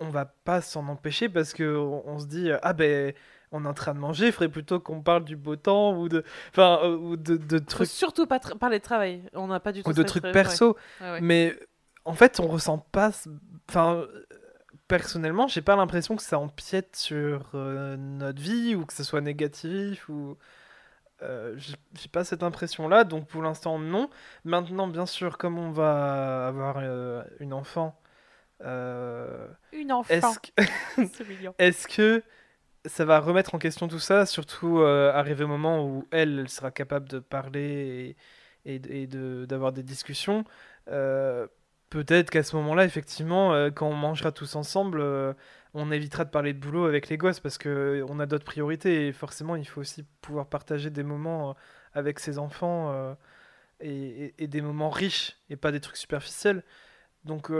on va pas s'en empêcher parce que on, on se dit ah ben on est en train de manger, il faudrait plutôt qu'on parle du beau temps ou de enfin euh, ou de, de Faut trucs surtout pas tra- parler de travail. On n'a pas du tout ou de trucs perso. ouais. Ouais, ouais. Mais en fait, on ressent pas. Enfin, personnellement, j'ai pas l'impression que ça empiète sur euh, notre vie ou que ce soit négatif ou. euh, j'ai pas cette impression-là, donc pour l'instant, non. Maintenant, bien sûr, comme on va avoir euh, une enfant, Une enfant. est-ce que, ça va remettre en question tout ça, surtout arrivé au moment où elle, elle sera capable de parler et, de, d'avoir des discussions Peut-être qu'à ce moment-là, effectivement, euh, quand on mangera tous ensemble, euh, on évitera de parler de boulot avec les gosses parce que euh, on a d'autres priorités et forcément, il faut aussi pouvoir partager des moments avec ses enfants et, et- des moments riches et pas des trucs superficiels. Donc,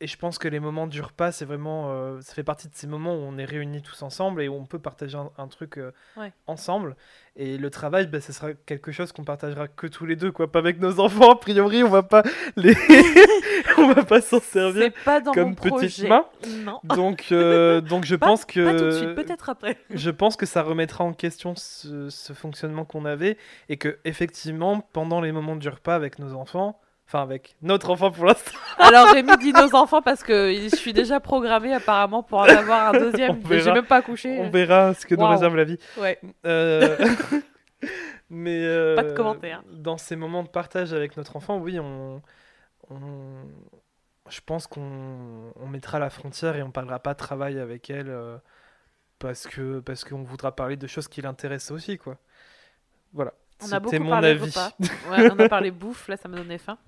et je pense que les moments du repas, c'est vraiment, euh, ça fait partie de ces moments où on est réunis tous ensemble et où on peut partager un, un truc euh, Ouais. ensemble. Et le travail, bah, ce sera quelque chose qu'on partagera que tous les deux, quoi. Pas avec nos enfants, a priori, on va pas les, on va pas s'en servir. C'est pas dans comme petite main. Non. Donc, euh, donc je Pas- pense que Pas tout de suite, peut-être après. je pense que ça remettra en question ce, ce fonctionnement qu'on avait et que effectivement pendant les moments du repas avec nos enfants, enfin avec notre enfant pour l'instant, Alors Rémi dit nos enfants parce que je suis déjà programmée apparemment pour en avoir un deuxième. Mais J'ai même pas accouché. on verra ce que nous réserve la vie. Ouais. Euh, Mais euh, Pas de commentaires. Dans ces moments de partage avec notre enfant, oui, on, on- je pense qu'on on mettra la frontière et on parlera pas travail avec elle euh, parce que parce qu'on voudra parler de choses qui l'intéressent aussi, quoi. Voilà. On a beaucoup mon parlé avis. repas. Ouais, on a parlé bouffe, là ça me donnait faim.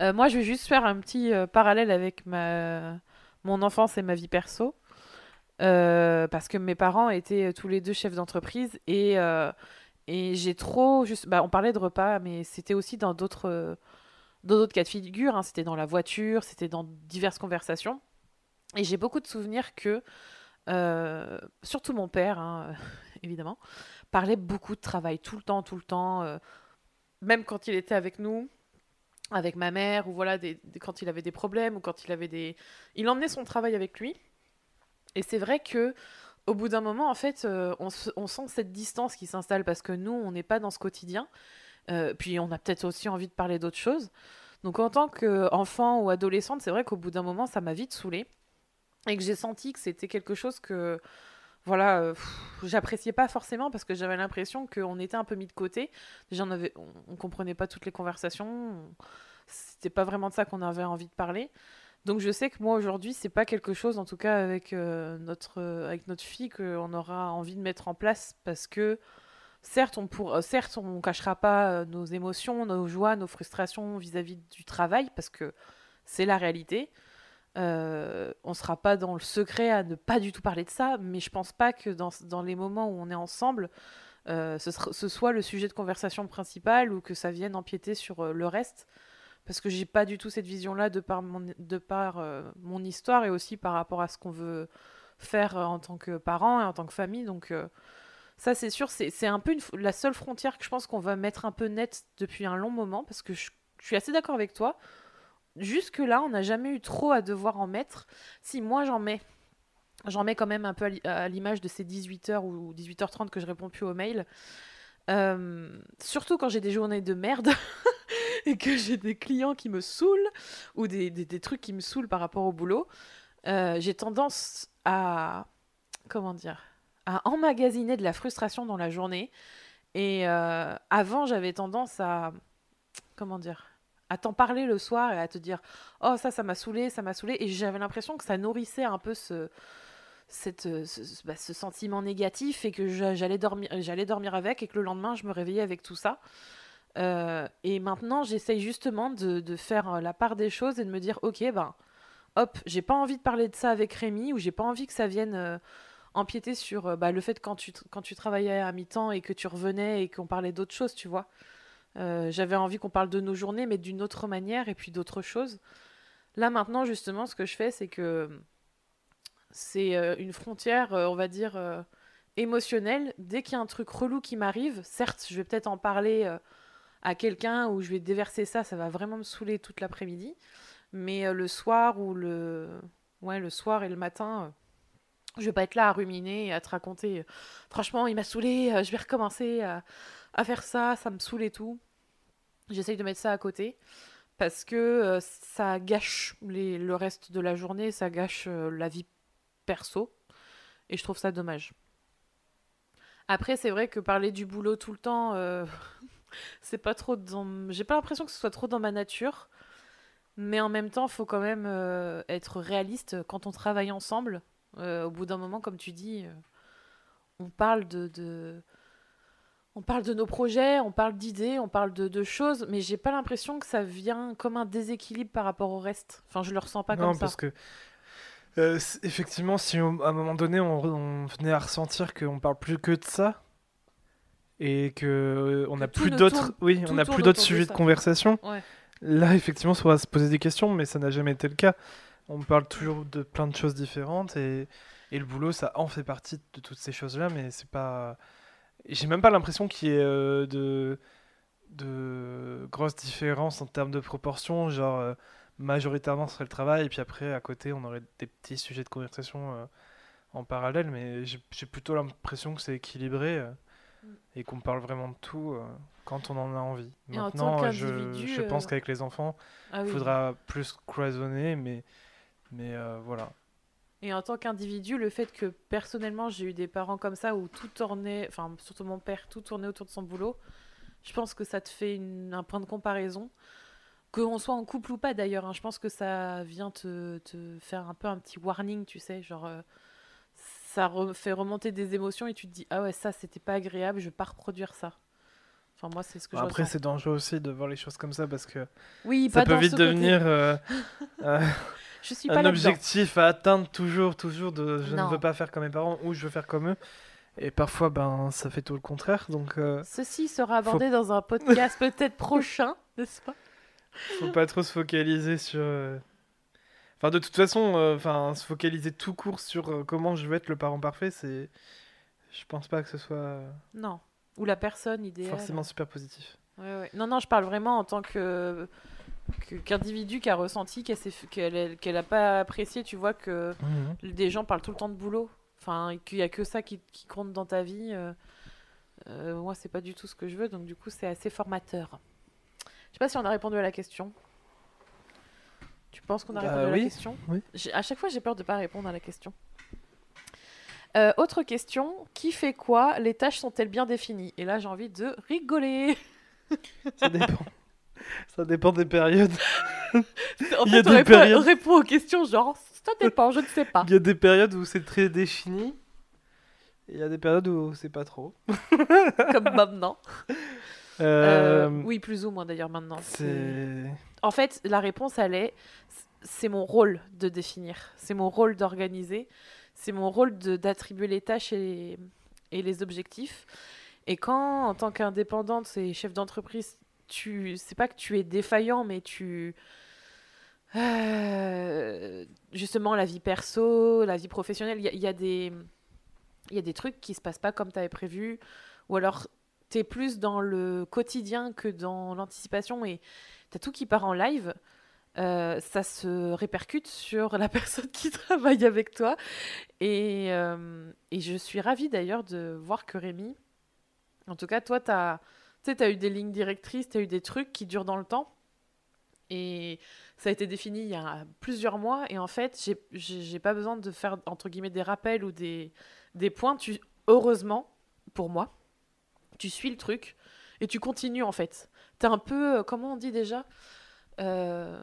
Euh, moi je vais juste faire un petit euh, parallèle avec ma... mon enfance et ma vie perso. Euh, parce que mes parents étaient tous les deux chefs d'entreprise et, et j'ai trop... Juste... Bah, on parlait de repas, mais c'était aussi dans d'autres dans d'autres cas de figure. hein. C'était dans la voiture, c'était dans diverses conversations. Et j'ai beaucoup de souvenirs que, surtout mon père, hein, évidemment, parlait beaucoup de travail tout le temps, tout le temps. même quand il était avec nous, avec ma mère, ou voilà, quand il avait des problèmes, ou quand il avait des... Il emmenait son travail avec lui. Et c'est vrai que au bout d'un moment, en fait, euh, on sent cette distance qui s'installe parce que nous, on n'est pas dans ce quotidien. Euh, puis on a peut-être aussi envie de parler d'autres choses. Donc en tant qu'enfant ou adolescente, c'est vrai qu'au bout d'un moment, ça m'a vite saoulée. Et que j'ai senti que c'était quelque chose que, voilà, euh, j'appréciais pas forcément parce que j'avais l'impression qu'on était un peu mis de côté. Déjà, on, avait, on, comprenait pas toutes les conversations. on- C'était pas vraiment de ça qu'on avait envie de parler. Donc je sais que moi aujourd'hui, c'est pas quelque chose, en tout cas avec, euh, notre, euh, avec notre fille, qu'on aura envie de mettre en place parce que certes, on pour, certes, on cachera pas nos émotions, nos joies, nos frustrations vis-à-vis du travail parce que c'est la réalité. Euh, on sera pas dans le secret à ne pas du tout parler de ça, mais je pense pas que dans, dans les moments où on est ensemble, euh, ce, soit le sujet de conversation principal ou que ça vienne empiéter sur euh, le reste. Parce que j'ai pas du tout cette vision-là de par, mon, de par mon histoire et aussi par rapport à ce qu'on veut faire en tant que parents et en tant que famille. Donc, ça, c'est sûr, c'est un peu la seule frontière que je pense qu'on va mettre un peu nette depuis un long moment. Parce que je suis assez d'accord avec toi. Jusque-là, on n'a jamais eu trop à devoir en mettre. Si moi j'en mets, j'en mets quand même un peu à l'i- à l'image de ces 18h ou 18h30 que je réponds plus aux mails. Euh, surtout quand j'ai des journées de merde et que j'ai des clients qui me saoulent ou des, des- des trucs qui me saoulent par rapport au boulot, euh, j'ai tendance à comment dire à emmagasiner de la frustration dans la journée. Et euh, avant, j'avais tendance à comment dire à t'en parler le soir et à te dire oh ça ça m'a saoulé ça m'a saoulé et j'avais l'impression que ça nourrissait un peu ce cette, euh, bah, ce sentiment négatif et que j'a- j'allais dormir j'allais dormir avec et que le lendemain je me réveillais avec tout ça Euh, et maintenant j'essaye justement de, de faire euh, la part des choses et de me dire ok ben hop j'ai pas envie de parler de ça avec Rémi ou j'ai pas envie que ça vienne empiéter sur bah, le fait quand tu, quand tu travaillais à mi-temps et que tu revenais et qu'on parlait d'autres choses, tu vois. Euh, j'avais envie qu'on parle de nos journées, mais d'une autre manière et puis d'autres choses. Là, maintenant, justement, ce que je fais, c'est que c'est euh, une frontière, on va dire, émotionnelle. Dès qu'il y a un truc relou qui m'arrive, certes, je vais peut-être en parler à quelqu'un ou je vais déverser ça, ça va vraiment me saouler toute l'après-midi. Mais le soir ou le... Ouais, le soir et le matin je vais pas être là à ruminer et à te raconter. Euh, franchement, il m'a saoulé, euh, je vais recommencer à, faire ça, ça me saoule et tout. J'essaye de mettre ça à côté parce que euh, ça gâche le reste de la journée, ça gâche la vie perso et je trouve ça dommage. Après, c'est vrai que parler du boulot tout le temps, c'est pas trop dans. J'ai pas l'impression que ce soit trop dans ma nature. Mais en même temps, faut quand même être réaliste quand on travaille ensemble. Euh, au bout d'un moment, comme tu dis, euh, on parle de, on parle de nos projets, on parle d'idées, on parle de, choses, mais j'ai pas l'impression que ça vient comme un déséquilibre par rapport au reste. Enfin, je le ressens pas comme ça. Non, parce que euh, effectivement, si à un moment donné on, venait à ressentir qu'on parle plus que de ça et que on n'a plus d'autres, oui, on plus d'autres sujets de conversation. Là, effectivement, ça va se poser des questions, mais ça n'a jamais été le cas on parle toujours de plein de choses différentes et, et le boulot, ça en fait partie de toutes ces choses-là, mais c'est pas. J'ai même pas l'impression qu'il y ait euh, de, de grosses différences en termes de proportion. Genre, euh, majoritairement, ce serait le travail, et puis après, à côté, on aurait des petits sujets de conversation euh, en parallèle, mais j'ai plutôt l'impression que c'est équilibré mm. et qu'on parle vraiment de tout quand on en a envie. Maintenant, je, je, pense qu'avec les enfants, il ah faudra plus cloisonner, mais mais voilà. Et en tant qu'individu, le fait que personnellement j'ai eu des parents comme ça où tout tournait, enfin surtout mon père, tout tournait autour de son boulot, je pense que ça te fait un point de comparaison. Qu'on soit en couple ou pas d'ailleurs, hein, je pense que ça vient te, te, faire un peu un petit warning, tu sais, genre euh, ça fait remonter des émotions et tu te dis ah ouais ça c'était pas agréable, je vais pas reproduire ça. Enfin moi c'est ce que Après c'est dangereux aussi de voir les choses comme ça parce que oui, ça peut vite devenir euh, un objectif à atteindre toujours, toujours de je ne veux pas faire comme mes parents ou je veux faire comme eux. Et parfois, ben, ça fait tout le contraire. Donc, euh, Ceci sera abordé dans un podcast peut-être prochain, n'est-ce pas? Faut pas trop se focaliser sur. Euh, enfin, de toute façon, euh, enfin, se focaliser tout court sur comment je veux être le parent parfait, c'est. Je pense pas que ce soit. Non. Ou la personne idéale. Forcément super positif. Ouais, ouais. Non, non, je parle vraiment en tant que qu'individu qui a ressenti qu'elle qu'elle n'a pas apprécié, tu vois, que mhm. des gens parlent tout le temps de boulot. Enfin, qu'il n'y a que ça qui, qui, compte dans ta vie. Euh, euh, moi, c'est pas du tout ce que je veux, donc du coup, c'est assez formateur. Je sais pas si on a répondu à la question. Tu penses qu'on a bah répondu à la question oui. À chaque fois, j'ai peur de pas répondre à la question. Euh, autre question, qui fait quoi? Les tâches sont-elles bien définies? Et là, j'ai envie de rigoler. Ça dépend. Ça dépend des périodes. en il y a des périodes... répond aux questions genre ça dépend, je ne sais pas. Il y a des périodes où c'est très défini. Il y a des périodes où c'est pas trop. Comme maintenant. Euh, euh, oui, plus ou moins d'ailleurs maintenant. En fait, la réponse, elle est c'est mon rôle de définir. C'est mon rôle d'organiser. C'est mon rôle d'attribuer les tâches et, et les objectifs. Et quand, en tant qu'indépendante et chef d'entreprise, tu c'est pas que tu es défaillant mais tu euh, justement la vie perso la vie professionnelle il y, a des il y a des trucs qui se passent pas comme tu avais prévu ou alors tu es plus dans le quotidien que dans l'anticipation et tu as tout qui part en live euh, ça se répercute sur la personne qui travaille avec toi. Et, euh, et je suis ravie d'ailleurs de voir que Rémi, en tout cas, toi, tu as, tu sais, tu as eu des lignes directrices, tu as eu des trucs qui durent dans le temps. Et ça a été défini il y a plusieurs mois. Et en fait, j'ai pas besoin de faire, entre guillemets, des rappels ou des, des points. Tu, heureusement, pour moi, tu suis le truc et tu continues, en fait. Tu un peu, euh, comment on dit déjà euh,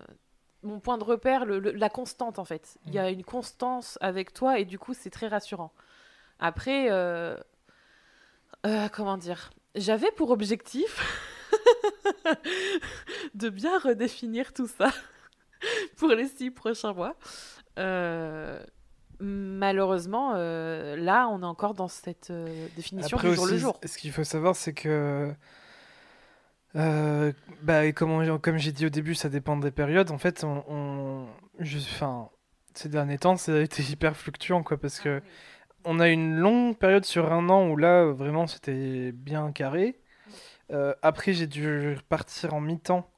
Mon point de repère, le, la constante, en fait. Il y a mmh. une constance avec toi et du coup, c'est très rassurant. Après, euh, comment dire j'avais pour objectif de bien redéfinir tout ça pour les six prochains mois. Euh, malheureusement, euh, là, on est encore dans cette euh, définition Après du jour le aussi, jour. ce qu'il faut savoir, c'est que, bah, comme, j'ai dit au début, ça dépend des périodes. En fait, on, on- je- enfin, ces derniers temps, ça a été hyper fluctuant, quoi, parce que on a une longue période sur un an où là, vraiment, c'était bien carré. Euh, après, j'ai dû partir en mi-temps.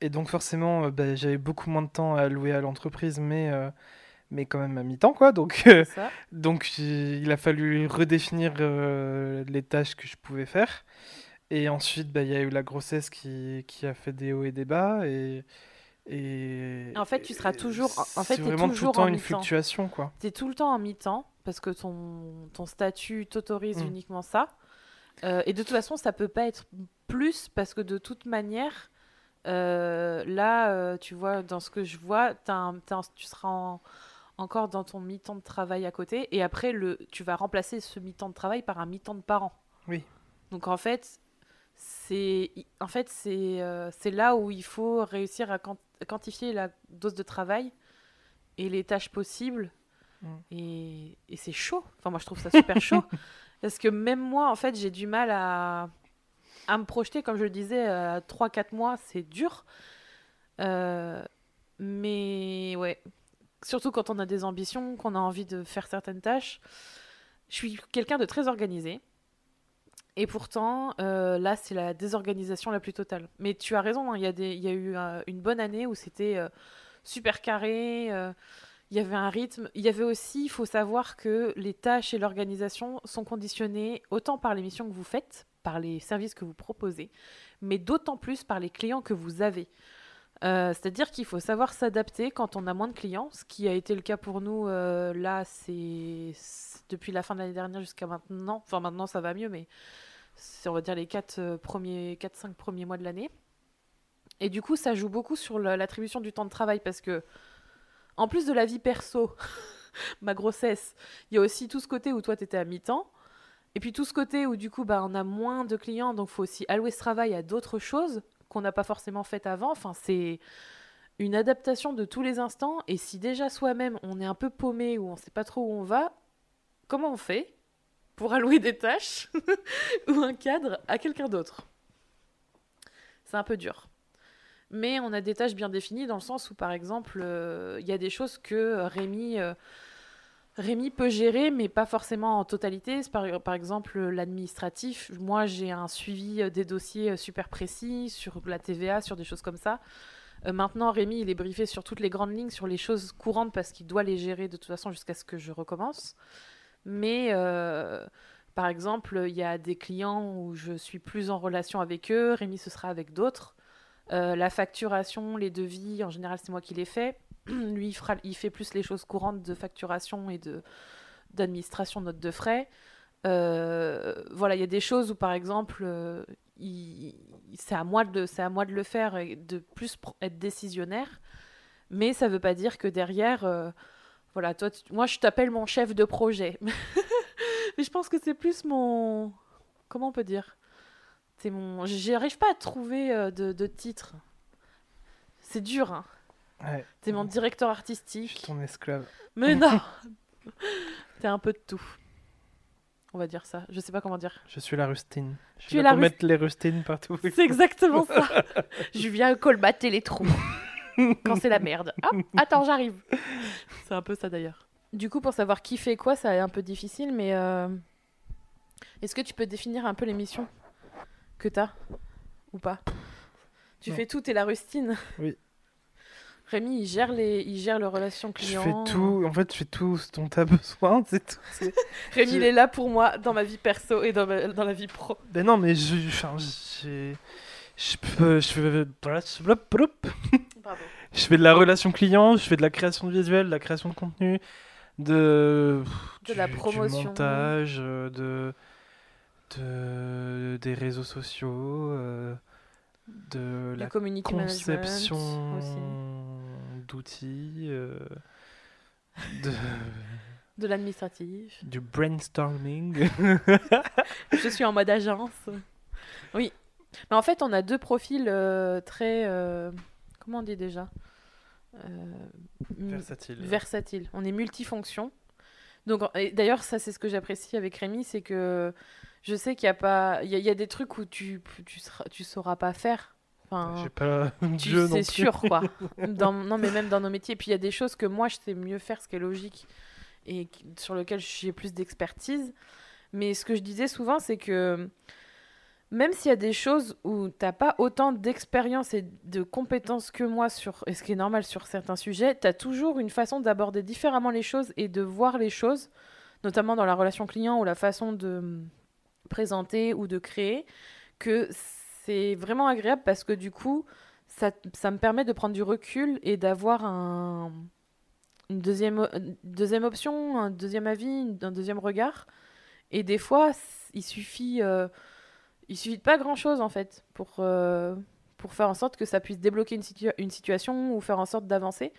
Et donc, forcément, euh, bah, j'avais beaucoup moins de temps à allouer à l'entreprise, mais, euh, mais quand même à mi-temps, quoi. Donc, donc il a fallu redéfinir les tâches que je pouvais faire. Et ensuite, bah, il y a eu la grossesse qui, qui a fait des hauts et des bas. Et, et, En fait, tu seras toujours- en fait, c'est vraiment tout toujours le temps en une fluctuation, quoi. Tu es tout le temps en mi-temps parce que ton, ton statut t'autorise Mm. uniquement ça. Euh, et de toute façon, ça peut pas être plus parce que de toute manière, euh, là, euh, tu vois, dans ce que je vois, t'as un- t'as un- tu seras en- encore dans ton mi-temps de travail à côté. Et après, le, tu vas remplacer ce mi-temps de travail par un mi-temps de parent. Oui. Donc en fait, c'est en fait, c'est c'est là où il faut réussir à quant- quantifier la dose de travail et les tâches possibles. Mm. Et, et c'est chaud. Enfin, moi, je trouve ça super chaud. Parce que même moi, en fait, j'ai du mal à, à me projeter. Comme je le disais, à 3-4 mois, c'est dur. Euh, mais ouais, surtout quand on a des ambitions, qu'on a envie de faire certaines tâches. Je suis quelqu'un de très organisé. Et pourtant, euh, là, c'est la désorganisation la plus totale. Mais tu as raison, hein, il y, a y eu euh, une bonne année où c'était euh, super carré, euh, il y avait un rythme. Il y avait aussi, il faut savoir que les tâches et l'organisation sont conditionnées autant par les missions que vous faites, par les services que vous proposez, mais d'autant plus par les clients que vous avez. Euh, C'est-à-dire qu'il faut savoir s'adapter quand on a moins de clients, ce qui a été le cas pour nous euh, là, c'est depuis la fin de l'année dernière jusqu'à maintenant. Enfin, maintenant ça va mieux, mais c'est on va dire les 4 premiers, 4-5 premiers mois de l'année. Et du coup, ça joue beaucoup sur la- l'attribution du temps de travail parce que, en plus de la vie perso, ma grossesse, il y a aussi tout ce côté où toi tu étais à mi-temps. Et puis tout ce côté où du coup bah, on a moins de clients, donc faut aussi allouer ce travail à d'autres choses qu'on n'a pas forcément faites avant. Enfin, c'est une adaptation de tous les instants. Et si déjà soi-même on est un peu paumé ou on sait pas trop où on va, comment on fait pour allouer des tâches ou un cadre à quelqu'un d'autre? C'est un peu dur. Mais on a des tâches bien définies dans le sens où, par exemple, euh, il y a des choses que Rémi, euh, peut gérer, mais pas forcément en totalité. Par, exemple, l'administratif. Moi, j'ai un suivi euh, des dossiers euh, super précis sur la TVA, sur des choses comme ça. Maintenant, Rémi, il est briefé sur toutes les grandes lignes, sur les choses courantes, parce qu'il doit les gérer de toute façon jusqu'à ce que je recommence. Mais, par exemple, il y a des clients où je suis plus en relation avec eux. Rémi, ce sera avec d'autres. Euh, la facturation, les devis, en général, c'est moi qui les fais. Lui, il, il fait plus les choses courantes de facturation et de d'administration, notes de frais. Euh, voilà, il y a des choses où, par exemple, euh, c'est à, moi de- à moi de le faire et de plus être décisionnaire. Mais ça veut pas dire que derrière, voilà, toi, moi, je t'appelle mon chef de projet. Mais je pense que c'est plus mon... Comment on peut dire? C'est mon... J'arrive pas à trouver euh, de, de titre. C'est dur, hein. Ouais, T'es mon directeur je suis artistique. ton esclave. Mais non T'es un peu de tout. On va dire ça. Je sais pas comment dire. Je suis la rustine. Je Tu suis es là la pour rust- mettre les rustines partout. C'est exactement ça. Je viens colmater les trous. Quand c'est la merde. Ah, attends, j'arrive. C'est un peu ça d'ailleurs. Du coup, pour savoir qui fait quoi, ça est un peu difficile, mais euh, est-ce que tu peux définir un peu les missions que t'as ou pas? Tu Non. fais tout, t'es la rustine. Oui. Rémi, il gère les, il gère les relations Je clients. fais tout, en fait, je fais tout ce dont tu as besoin, c'est tout. c'est- Rémi, Je- il est là pour moi dans ma vie perso et dans, ma- dans la vie pro. Ben non, mais je, enfin, j'ai, je peux, je fais, je fais de la relation client, je fais de la création de visuel, de la création de contenu, de, De la promotion. du montage, euh, de, de, des réseaux sociaux, euh, de la conception d'outils, euh, de, De l'administratif. du brainstorming. Je suis en mode agence. Oui. Mais en fait, on a deux profils euh, très. euh, comment on dit déjà Euh, m- Versatile. Versatiles. On est multifonction. Donc, d'ailleurs, ça, c'est ce que j'apprécie avec Rémi, c'est que je sais qu'il y a pas, il y, a- il y a des trucs où tu, tu seras, tu sauras pas faire. Enfin, pas tu- c'est sûr, quoi. Dans, non, mais même dans nos métiers. Puis il y a des choses que moi, je sais mieux faire, ce qui est logique, et sur lequel j'ai plus d'expertise. Mais ce que je disais souvent, c'est que même s'il y a des choses où t'as pas autant d'expérience et de compétences que moi sur, et ce qui est normal sur certains sujets, tu as toujours une façon d'aborder différemment les choses et de voir les choses, notamment dans la relation client ou la façon de présenter ou de créer, que c'est vraiment agréable parce que du coup, ça, ça me permet de prendre du recul et d'avoir un, une deuxième, une deuxième option, un deuxième avis, un deuxième regard. Et des fois, il suffit, euh, il suffit pas grand chose en fait pour, euh, pour faire en sorte que ça puisse débloquer une, situa- une situation ou faire en sorte d'avancer.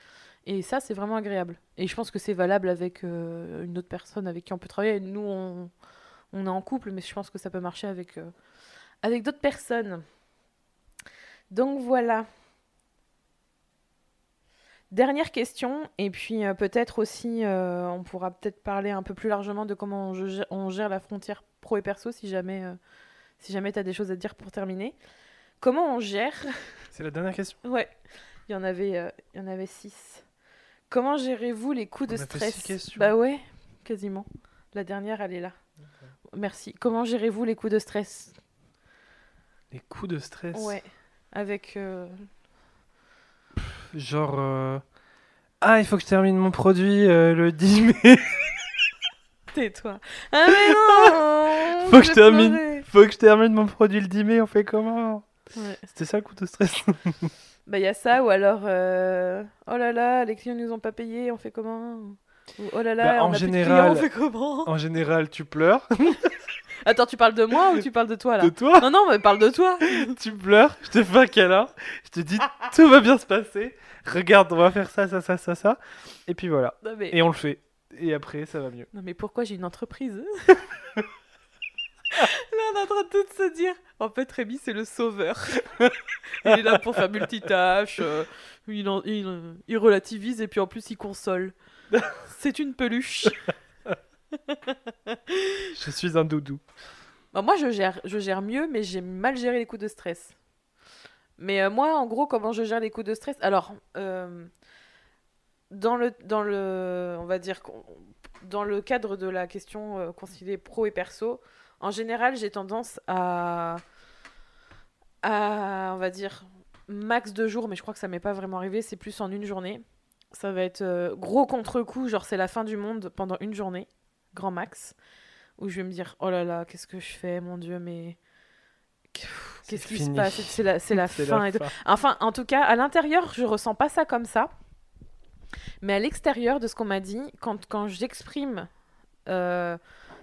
Et ça, c'est vraiment agréable. Et je pense que c'est valable avec euh, une autre personne avec qui on peut travailler. Nous, on, on est en couple, mais je pense que ça peut marcher avec, euh, avec d'autres personnes. Donc voilà. Dernière question, et puis euh, peut-être aussi, euh, on pourra peut-être parler un peu plus largement de comment on gère, on gère la frontière pro et perso, si jamais, euh, si jamais tu as des choses à dire pour terminer. Comment on gère C'est la dernière question? Ouais, il y en avait, il y en avait six. Comment gérez-vous les coups de a fait stress? six questions. Bah ouais, quasiment. La dernière, elle est là. Merci. Comment gérez-vous les coups de stress? Les coups de stress? Ouais, avec. euh, Genre. euh, Ah, il faut que je termine mon produit euh, le 10 mai. Tais-toi. Ah mais non Faut que je termine. pleurer. faut que je termine mon produit le 10 mai, on fait comment? Ouais. C'était ça le coup de stress? Bah il y a ça ou alors euh, oh là là les clients nous ont pas payé on fait comment? Ou oh là là Bah, on en a plus de général- clients, on fait comment En général, tu pleures. Attends tu parles de moi ou tu parles de toi là De toi, Non non mais parle de toi. tu pleures. Je te fais un câlin. Je te dis tout va bien se passer. Regarde, on va faire ça, ça, ça, ça, ça. Et puis voilà. Non mais, Et on le fait. Et après, ça va mieux. non, mais pourquoi j'ai une entreprise Là on est en train de tout se dire en fait Rémi c'est le sauveur. il est là pour faire multitâche. euh, il, en- il, euh, il relativise et puis en plus il console. c'est une peluche. Je suis un doudou. Bah, moi, je gère, je gère mieux, mais j'ai mal géré les coups de stress. Mais euh, moi, en gros, comment je gère les coups de stress? Alors, euh, dans le, dans le, on va dire, qu'on- dans le cadre de la question euh, concilier pro et perso, en général, j'ai tendance à, à, on va dire, max deux jours, mais je crois que ça m'est pas vraiment arrivé. C'est plus en une journée. Ça va être euh, gros contre-coup, genre c'est la fin du monde pendant une journée, grand max où je vais me dire oh là là qu'est-ce que je fais mon dieu mais qu'est-ce qui se passe? C'est la, c'est la C'est fin la et tout. fin. enfin en tout cas à l'intérieur je ressens pas ça comme ça mais à l'extérieur de ce qu'on m'a dit quand, quand j'exprime euh,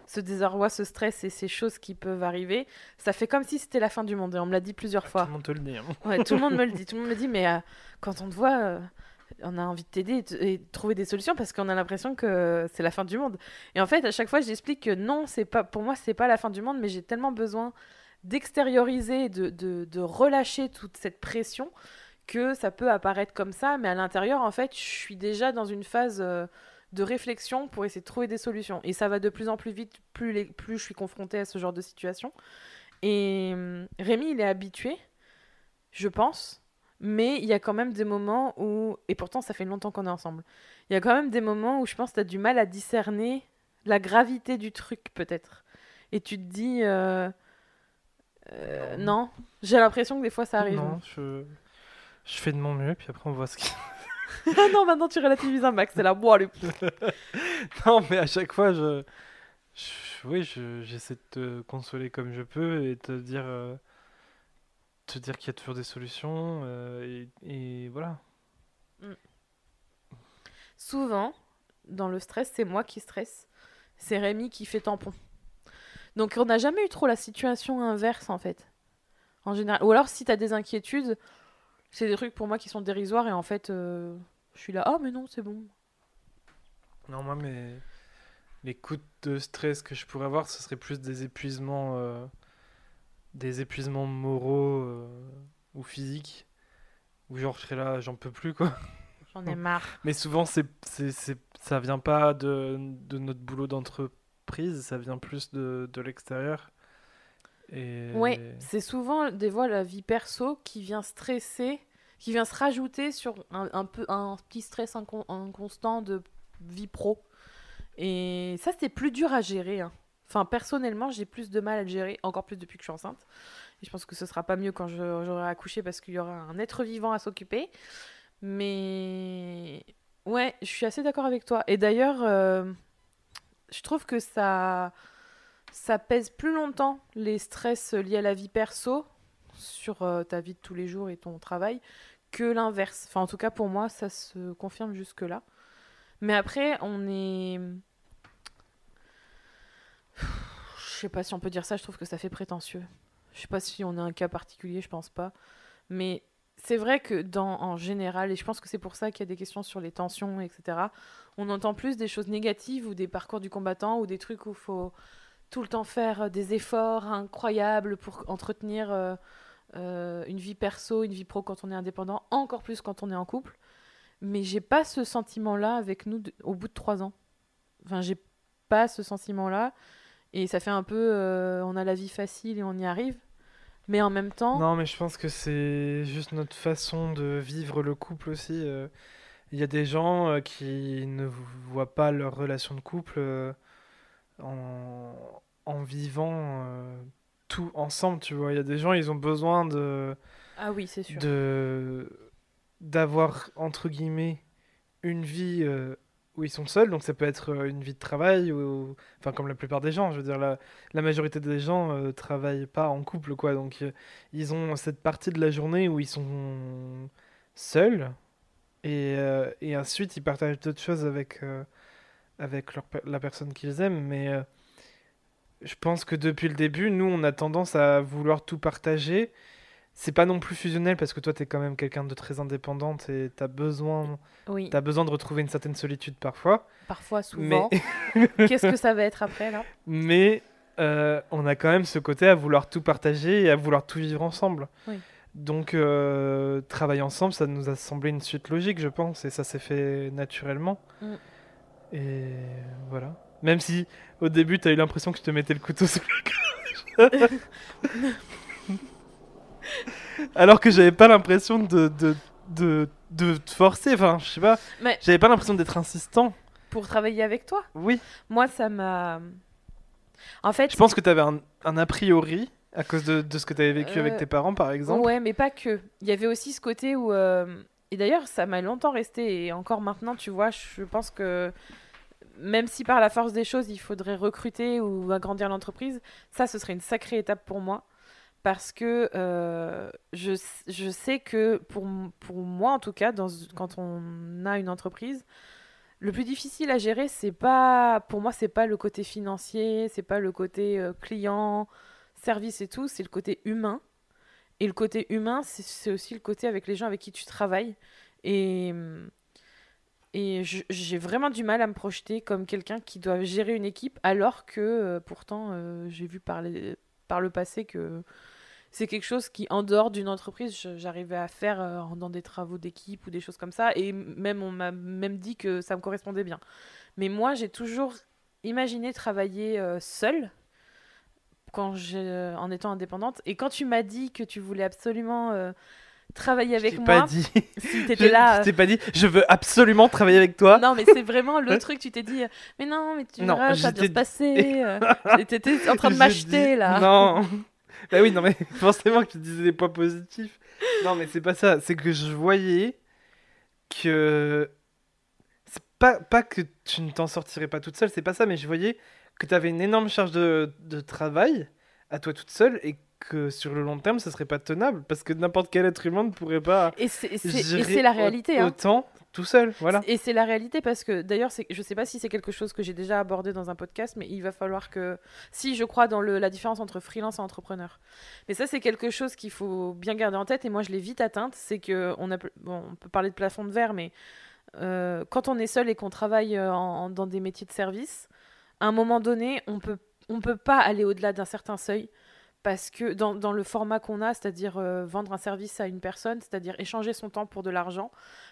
ce désarroi ce stress et ces choses qui peuvent arriver ça fait comme si c'était la fin du monde et on me l'a dit plusieurs Tout fois le monde te le dit. hein. Ouais, tout le monde me le dit. Tout le monde me dit, mais euh, quand on te voit, euh, on a envie de t'aider et, et trouver des solutions parce qu'on a l'impression que c'est la fin du monde. Et en fait, à chaque fois, j'explique que non, c'est pas, pour moi, c'est pas la fin du monde, mais j'ai tellement besoin d'extérioriser, de, de, de relâcher toute cette pression que ça peut apparaître comme ça, mais à l'intérieur, en fait, je suis déjà dans une phase euh, de réflexion pour essayer de trouver des solutions. Et ça va de plus en plus vite, plus, les, plus je suis confrontée à ce genre de situation. Et hum, Rémi, il est habitué, je pense, mais il y a quand même des moments où, et pourtant ça fait longtemps qu'on est ensemble, il y a quand même des moments où je pense que tu as du mal à discerner la gravité du truc, peut-être. Et tu te dis, euh, euh, non, j'ai l'impression que des fois ça arrive. Non, je... je fais de mon mieux, puis après on voit ce qui. Ah non, maintenant tu relativises un max, c'est bon, allez. non, mais à chaque fois, je. je- Oui, je- j'essaie de te consoler comme je peux et te dire. euh, te dire qu'il y a toujours des solutions. euh, et, et voilà. Souvent, dans le stress, c'est moi qui stresse, c'est Rémi qui fait tampon. Donc on n'a jamais eu trop la situation inverse en fait. En général. Ou alors si t'as des inquiétudes, c'est des trucs pour moi qui sont dérisoires et en fait euh, je suis là, ah mais non, c'est bon. Non, moi, mes... les coups de stress que je pourrais avoir, ce serait plus des épuisements. euh, des épuisements moraux euh, ou physiques. Ou genre, je serais là, j'en peux plus, quoi. J'en ai marre. Mais souvent, c'est c'est- c'est- ça vient pas de, de notre boulot d'entreprise, ça vient plus de, de l'extérieur. Et... Ouais, c'est souvent des fois la vie perso qui vient stresser, qui vient se rajouter sur un, un peu un petit stress incon- inconstant de vie pro. Et ça, c'est plus dur à gérer. hein. Enfin, personnellement, j'ai plus de mal à le gérer, encore plus depuis que je suis enceinte. Je pense que ce sera pas mieux quand j'aurai accouché parce qu'il y aura un être vivant à s'occuper. Mais ouais, je suis assez d'accord avec toi. Et d'ailleurs, euh, je trouve que ça, ça pèse plus longtemps les stress liés à la vie perso sur euh, ta vie de tous les jours et ton travail que l'inverse. Enfin, en tout cas, pour moi, ça se confirme jusque-là. Mais après, on est. Je sais pas si on peut dire ça, je trouve que ça fait prétentieux. Je sais pas si on a un cas particulier, je pense pas. Mais c'est vrai que dans en général, et je pense que c'est pour ça qu'il y a des questions sur les tensions, etc., on entend plus des choses négatives ou des parcours du combattant ou des trucs où faut tout le temps faire euh, des efforts incroyables pour entretenir euh, euh, une vie perso, une vie pro quand on est indépendant, encore plus quand on est en couple. Mais j'ai pas ce sentiment-là avec nous au bout de trois ans. Enfin, j'ai pas ce sentiment-là. Et ça fait un peu, euh, on a la vie facile et on y arrive. Mais en même temps, Non, mais je pense que c'est juste notre façon de vivre le couple aussi. euh. Il y a des gens euh, qui ne voient pas leur relation de couple en, en vivant tout ensemble, tu vois. Il y a des gens, ils ont besoin de, ah oui, c'est sûr. de, d'avoir, entre guillemets, une vie où ils sont seuls. Donc ça peut être euh, une vie de travail, ou, enfin comme la plupart des gens. Je veux dire, la, majorité des gens euh, travaillent pas en couple, quoi. Donc euh, ils ont cette partie de la journée où ils sont seuls. Et, euh, et ensuite, ils partagent d'autres choses avec, avec la personne qu'ils aiment. Mais je pense que depuis le début, nous, on a tendance à vouloir tout partager. C'est pas non plus fusionnel parce que toi, t'es quand même quelqu'un de très indépendante et t'as besoin, Oui, t'as besoin de retrouver une certaine solitude parfois. parfois, Mais, souvent. Qu'est-ce que ça va être après, là? Mais euh, on a quand même ce côté à vouloir tout partager et à vouloir tout vivre ensemble. Oui. Donc, euh, travailler ensemble, ça nous a semblé une suite logique, je pense, et ça s'est fait naturellement. Mm. Et voilà. Même si au début, t'as eu l'impression que je te mettais le couteau sous la gorge. Alors que j'avais pas l'impression de, de, de, de te forcer, enfin, je sais pas. Mais- J'avais pas l'impression d'être insistant. Pour travailler avec toi? Oui. Moi, ça m'a. En fait, Je pense que t'avais un, un a priori à cause de, de ce que t'avais vécu avec Euh, tes parents, par exemple. Ouais, mais pas que. Il y avait aussi ce côté où. euh, Et d'ailleurs, ça m'a longtemps resté. Et encore maintenant, tu vois, je pense que. Même si par la force des choses, il faudrait recruter ou agrandir l'entreprise, ça, ce serait une sacrée étape pour moi. Parce que euh, je, je sais que pour, pour moi, en tout cas, dans, quand on a une entreprise, le plus difficile à gérer, c'est pas. Pour moi, c'est pas le côté financier, c'est pas le côté euh, client, service et tout, c'est le côté humain. Et le côté humain, c'est- aussi le côté avec les gens avec qui tu travailles. Et, et je- j'ai vraiment du mal à me projeter comme quelqu'un qui doit gérer une équipe, alors que euh, pourtant, j'ai vu par, les- par le passé que c'est quelque chose qui, en dehors d'une entreprise, j'arrivais à faire euh, dans des travaux d'équipe ou des choses comme ça. Et même, on m'a même dit que ça me correspondait bien. Mais moi, j'ai toujours imaginé travailler euh, seule quand euh, en étant indépendante. Et quand tu m'as dit que tu voulais absolument euh, travailler Je avec t'ai moi, pas dit. si Je, t'étais là. je t'ai pas dit. Je veux absolument travailler avec toi. non, mais c'est vraiment le truc, tu t'es dit, euh, mais non, mais tu Non, verras, ça va bien se passer. euh, T'étais en train de Je m'acheter, dis- là. Non. bah oui, non, mais forcément que tu disais des points positifs. Non, mais c'est pas ça. C'est que je voyais que. C'est pas, pas que tu ne t'en sortirais pas toute seule, c'est pas ça, mais je voyais que tu avais une énorme charge de, de travail à toi toute seule et que sur le long terme, ça serait pas tenable parce que n'importe quel être humain ne pourrait pas. Et c'est la réalité. hein. Autant tout seul, voilà. Et c'est la réalité parce que d'ailleurs, je sais pas si c'est quelque chose que j'ai déjà abordé dans un podcast, mais il va falloir que. Si je crois dans le, la différence entre freelance et entrepreneur. Mais ça, c'est quelque chose qu'il faut bien garder en tête et moi, je l'ai vite atteinte. C'est que on, a, bon, on peut parler de plafond de verre, mais euh, quand on est seul et qu'on travaille euh, en- en- dans des métiers de service, à un moment donné, on peut, on peut pas aller au-delà d'un certain seuil. Parce que dans, dans le format qu'on a, c'est-à-dire euh, vendre un service à une personne, c'est-à-dire échanger son temps pour de l'argent,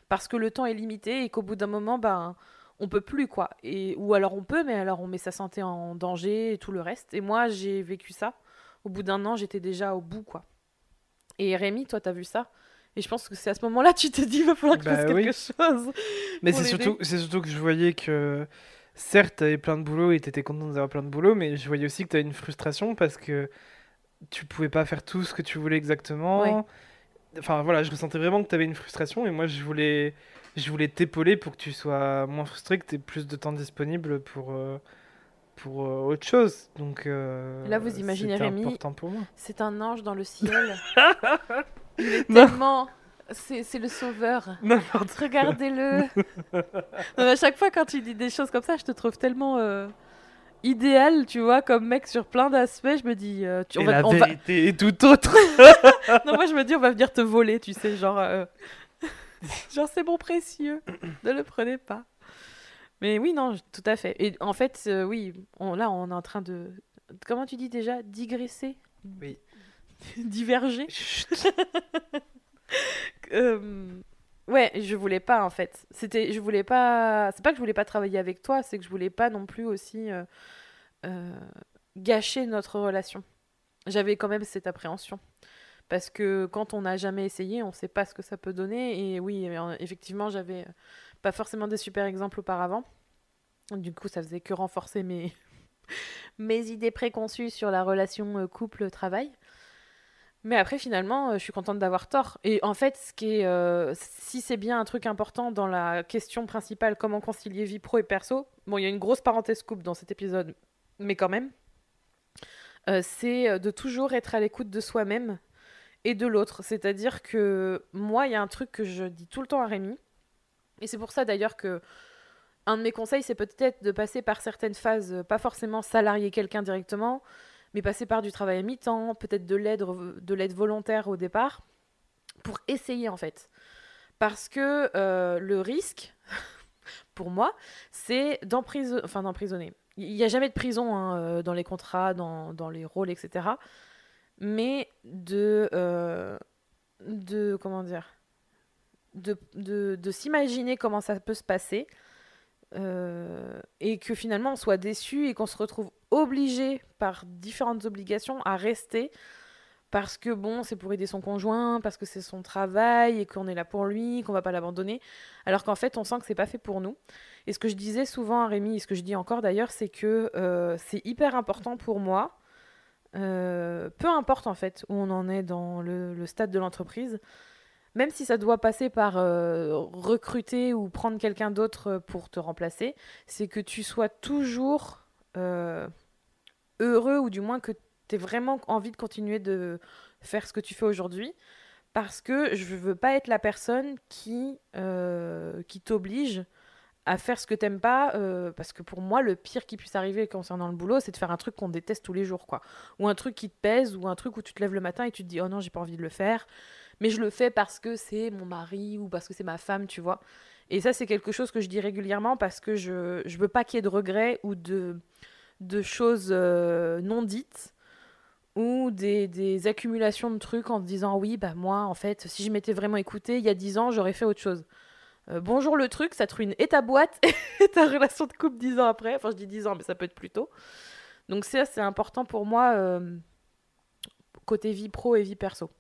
parce que le temps est limité et qu'au bout d'un moment, ben, on peut plus quoi. Et ou alors on peut, mais alors on met sa santé en danger et tout le reste. Et moi, j'ai vécu ça. Au bout d'un an, j'étais déjà au bout quoi. Et Rémi, toi, t'as vu ça? Et je pense que c'est à ce moment-là tu te dis, il va falloir que je Bah fasse quelque chose. Mais c'est surtout, c'est surtout que je voyais que, certes, t'avais plein de boulot et t'étais content d'avoir plein de boulot, mais je voyais aussi que t'avais une frustration parce que tu pouvais pas faire tout ce que tu voulais exactement. Ouais. Enfin voilà, je ressentais vraiment que t'avais une frustration et moi je voulais, je voulais t'épauler pour que tu sois moins frustré, que t'aies plus de temps disponible pour, euh, pour euh, autre chose. Donc euh, Là, vous imaginez Rémi, important pour moi. C'est un ange dans le ciel. il est Non. tellement. C'est c'est le sauveur. N'importe Regardez-le. À chaque fois, quand tu dis des choses comme ça, je te trouve tellement euh, idéal, tu vois, comme mec sur plein d'aspects. Je me dis, euh, tu, on Et va- la on va- vérité est tout autre. non, moi je me dis, on va venir te voler, tu sais, genre, euh, genre c'est mon précieux, ne le prenez pas. Mais oui, non, tout à fait. Et en fait, euh, oui, on, là, on est en train de, comment tu dis déjà, digresser, Oui. diverger? Euh, ouais, je voulais pas en fait. C'était, je voulais pas. C'est pas que je voulais pas travailler avec toi, c'est que je voulais pas non plus aussi euh, euh, gâcher notre relation. J'avais quand même cette appréhension parce que quand on n'a jamais essayé, on sait pas ce que ça peut donner. Et oui, euh, effectivement, j'avais pas forcément des super exemples auparavant. Du coup, ça faisait que renforcer mes mes idées préconçues sur la relation couple-travail. Mais après, finalement, euh, je suis contente d'avoir tort. Et en fait, ce qui est, euh, si c'est bien un truc important dans la question principale, comment concilier vie pro et perso, bon, il y a une grosse parenthèse coupe dans cet épisode, mais quand même, euh, c'est de toujours être à l'écoute de soi-même et de l'autre. C'est-à-dire que moi, il y a un truc que je dis tout le temps à Rémi, et c'est pour ça d'ailleurs que un de mes conseils, c'est peut-être de passer par certaines phases, pas forcément salarier quelqu'un directement, mais passer par du travail à mi-temps, peut-être de l'aide de l'aide volontaire au départ, pour essayer en fait. Parce que euh, le risque, pour moi, c'est d'emprisonner, enfin d'emprisonner. Il n'y a jamais de prison hein, euh, dans les contrats, dans, les rôles, etc. Mais de, euh, de comment dire, de, de, de s'imaginer comment ça peut se passer. Euh, et que finalement on soit déçu et qu'on se retrouve obligé par différentes obligations à rester parce que bon, c'est pour aider son conjoint, parce que c'est son travail et qu'on est là pour lui, qu'on va pas l'abandonner, alors qu'en fait on sent que c'est pas fait pour nous. Et ce que je disais souvent à Rémi, et ce que je dis encore d'ailleurs, c'est que euh, c'est hyper important pour moi, euh, peu importe en fait où on en est dans le, le stade de l'entreprise, même si ça doit passer par euh, recruter ou prendre quelqu'un d'autre pour te remplacer, c'est que tu sois toujours euh, heureux ou du moins que tu aies vraiment envie de continuer de faire ce que tu fais aujourd'hui. Parce que je veux pas être la personne qui, euh, t'oblige à faire ce que t'aimes pas. euh, parce que pour moi, le pire qui puisse arriver concernant le boulot, c'est de faire un truc qu'on déteste tous les jours. quoi. Ou un truc qui te pèse, ou un truc où tu te lèves le matin et tu te dis Oh non, j'ai pas envie de le faire. Mais je le fais parce que c'est mon mari ou parce que c'est ma femme, tu vois. Et ça, c'est quelque chose que je dis régulièrement parce que je, je veux pas qu'il y ait de regrets ou de, de choses euh, non dites ou des, des accumulations de trucs en te disant oui, bah moi, en fait, si je m'étais vraiment écoutée il y a 10 ans, j'aurais fait autre chose. Euh, bonjour le truc, ça te ruine et ta boîte et ta relation de couple 10 ans après. Enfin, je dis 10 ans, mais ça peut être plus tôt. Donc ça, c'est important pour moi, euh, côté vie pro et vie perso.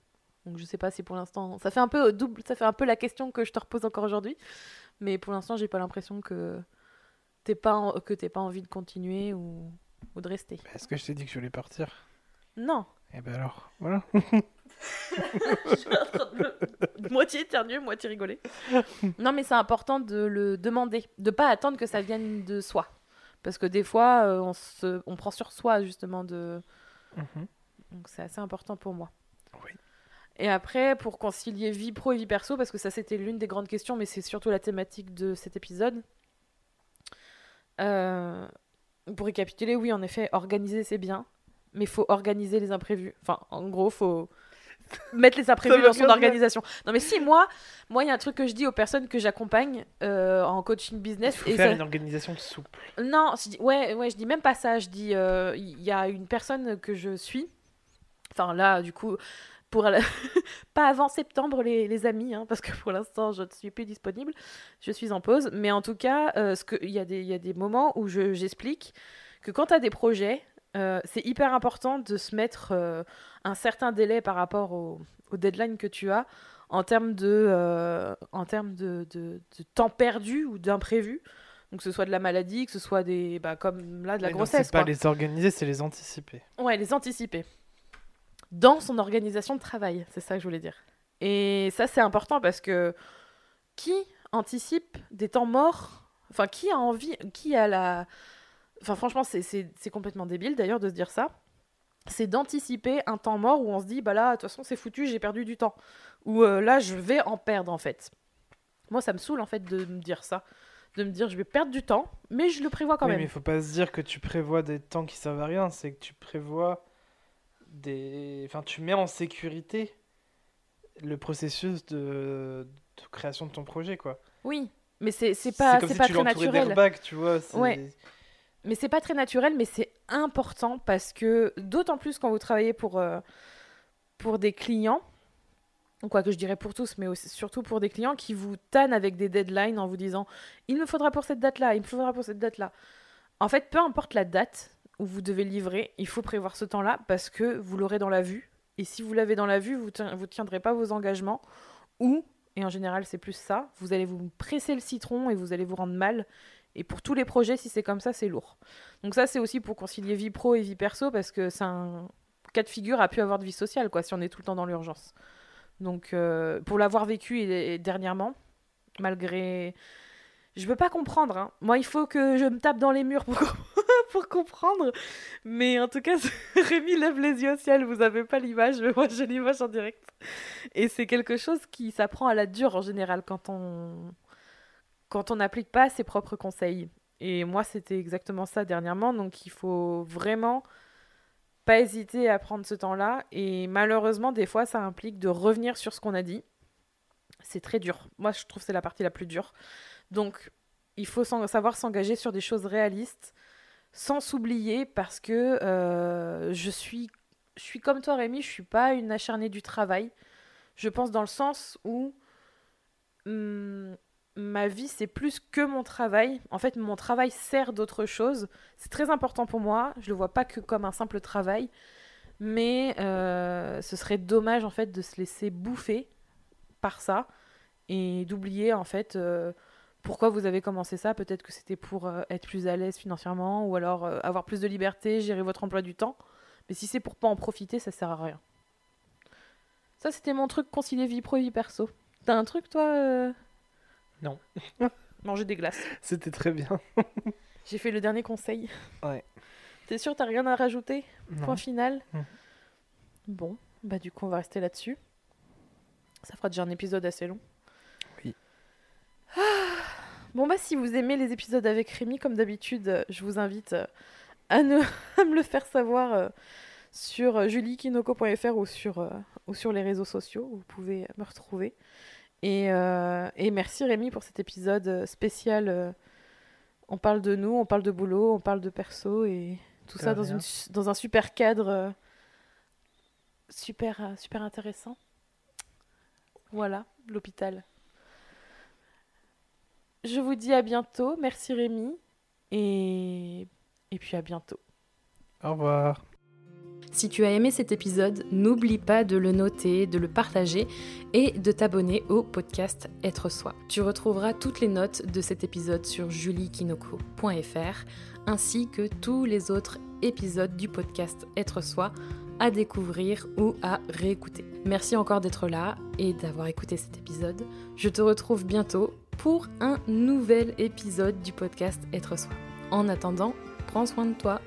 Donc je sais pas si pour l'instant, ça fait un peu double, ça fait un peu la question que je te repose encore aujourd'hui, mais pour l'instant, j'ai pas l'impression que t'es pas en- que t'aies pas envie de continuer ou, ou de rester. Est-ce que je t'ai dit que je voulais partir? Non. Eh ben alors, voilà. Je suis en train de me- moitié éternuer, moitié rigoler. Non, mais c'est important de le demander, de pas attendre que ça vienne de soi. Parce que des fois, euh, on, se, on prend sur soi, justement, de... Mhm. Donc c'est assez important pour moi. Oui. Et après, pour concilier vie pro et vie perso, parce que ça c'était l'une des grandes questions, mais c'est surtout la thématique de cet épisode. Euh, pour récapituler, oui, en effet, organiser c'est bien, mais il faut organiser les imprévus. Enfin, en gros, faut mettre les imprévus dans son organisation. Non, mais si, moi, moi, il y a un truc que je dis aux personnes que j'accompagne euh, en coaching Il business. faut et faire ça- une organisation souple. non, je dis, ouais, ouais, je dis même pas ça. Je dis, euh, il y a une personne que je suis. Enfin, là, du coup, pour pas avant septembre les, les amis hein, parce que pour l'instant je ne suis plus disponible je suis en pause mais en tout cas euh, ce que il y a des il y a des moments où je j'explique que quand tu as des projets euh, c'est hyper important de se mettre euh, un certain délai par rapport au, au deadline que tu as en termes de en termes de, de, de temps perdu ou d'imprévu donc que ce soit de la maladie, que ce soit des, bah, comme là de la Mais grossesse. c'est pas les organiser, c'est les anticiper. Ouais, les anticiper. Dans son organisation de travail, c'est ça que je voulais dire. Et ça, c'est important parce que qui anticipe des temps morts? Enfin, qui a envie Qui a la. Enfin, franchement, c'est- complètement débile d'ailleurs de se dire ça. C'est d'anticiper un temps mort où on se dit, bah là, de toute façon, c'est foutu, j'ai perdu du temps. Ou euh, là, je vais en perdre en fait. Moi, ça me saoule en fait de me dire ça. De me dire, je vais perdre du temps, mais je le prévois quand oui, même. mais il faut pas se dire que tu prévois des temps qui servent à rien, c'est que tu prévois des. Enfin, tu mets en sécurité le processus de, de création de ton projet, quoi. Oui, mais c'est c'est pas, c'est si pas tu très naturel. tu vois. Ouais. Mais c'est pas très naturel, mais c'est important parce que, d'autant plus quand vous travaillez pour, euh, pour des clients, quoi que je dirais pour tous, mais aussi, surtout pour des clients qui vous tannent avec des deadlines en vous disant il me faudra pour cette date-là, il me faudra pour cette date-là. En fait, peu importe la date où vous devez livrer, il faut prévoir ce temps-là parce que vous l'aurez dans la vue. Et si vous l'avez dans la vue, vous ne tiendrez pas vos engagements. Ou, et en général c'est plus ça, vous allez vous presser le citron et vous allez vous rendre mal. Et pour tous les projets, si c'est comme ça, c'est lourd. Donc ça, c'est aussi pour concilier vie pro et vie perso, parce que c'est un cas de figure à pu avoir de vie sociale, quoi, si on est tout le temps dans l'urgence. Donc, euh, pour l'avoir vécu dernièrement, malgré... Je peux pas comprendre, hein. Moi, il faut que je me tape dans les murs pour, pour comprendre. Mais en tout cas, Rémi lève les yeux au ciel, vous avez pas l'image, mais moi, j'ai l'image en direct. Et c'est quelque chose qui s'apprend à la dure, en général, quand on quand on n'applique pas ses propres conseils. Et moi, c'était exactement ça dernièrement. Donc, il faut vraiment pas hésiter à prendre ce temps-là. Et malheureusement, des fois, ça implique de revenir sur ce qu'on a dit. C'est très dur. Moi, je trouve que c'est la partie la plus dure. Donc, il faut savoir s'engager sur des choses réalistes sans s'oublier parce que euh, je, suis, comme toi, Rémi, je suis pas une acharnée du travail. Je pense dans le sens où hum, ma vie, c'est plus que mon travail. En fait, mon travail sert d'autre chose. C'est très important pour moi. Je le vois pas que comme un simple travail. Mais euh, ce serait dommage, en fait, de se laisser bouffer par ça et d'oublier, en fait, euh, pourquoi vous avez commencé ça? Peut-être que c'était pour euh, être plus à l'aise financièrement ou alors euh, avoir plus de liberté, gérer votre emploi du temps. Mais si c'est pour pas en profiter, ça sert à rien. Ça, c'était mon truc concilier vie pro et vie perso. T'as un truc, toi euh? Non. Manger des glaces. C'était très bien. J'ai fait le dernier conseil. Ouais. T'es sûr, t'as rien à rajouter? Non. Point final? Bon, bah du coup, on va rester là-dessus. Ça fera déjà un épisode assez long. Oui. Ah. Bon, bah si vous aimez les épisodes avec Rémi, comme d'habitude, euh, je vous invite euh, à, ne- à me le faire savoir euh, sur juliekinoko.fr ou, sur, ou sur les réseaux sociaux vous pouvez me retrouver. Et, euh, et merci Rémi pour cet épisode spécial. on parle de nous, on parle de boulot, on parle de perso et tout ça dans, une, dans un super cadre super, super intéressant. Voilà, l'hôpital. Je vous dis à bientôt. Merci Rémi. Et, et puis à bientôt. Au revoir. Si tu as aimé cet épisode, n'oublie pas de le noter, de le partager et de t'abonner au podcast Être Soi. Tu retrouveras toutes les notes de cet épisode sur juliekinoko.fr ainsi que tous les autres épisodes du podcast Être Soi à découvrir ou à réécouter. Merci encore d'être là et d'avoir écouté cet épisode. Je te retrouve bientôt pour un nouvel épisode du podcast Être Soi. En attendant, prends soin de toi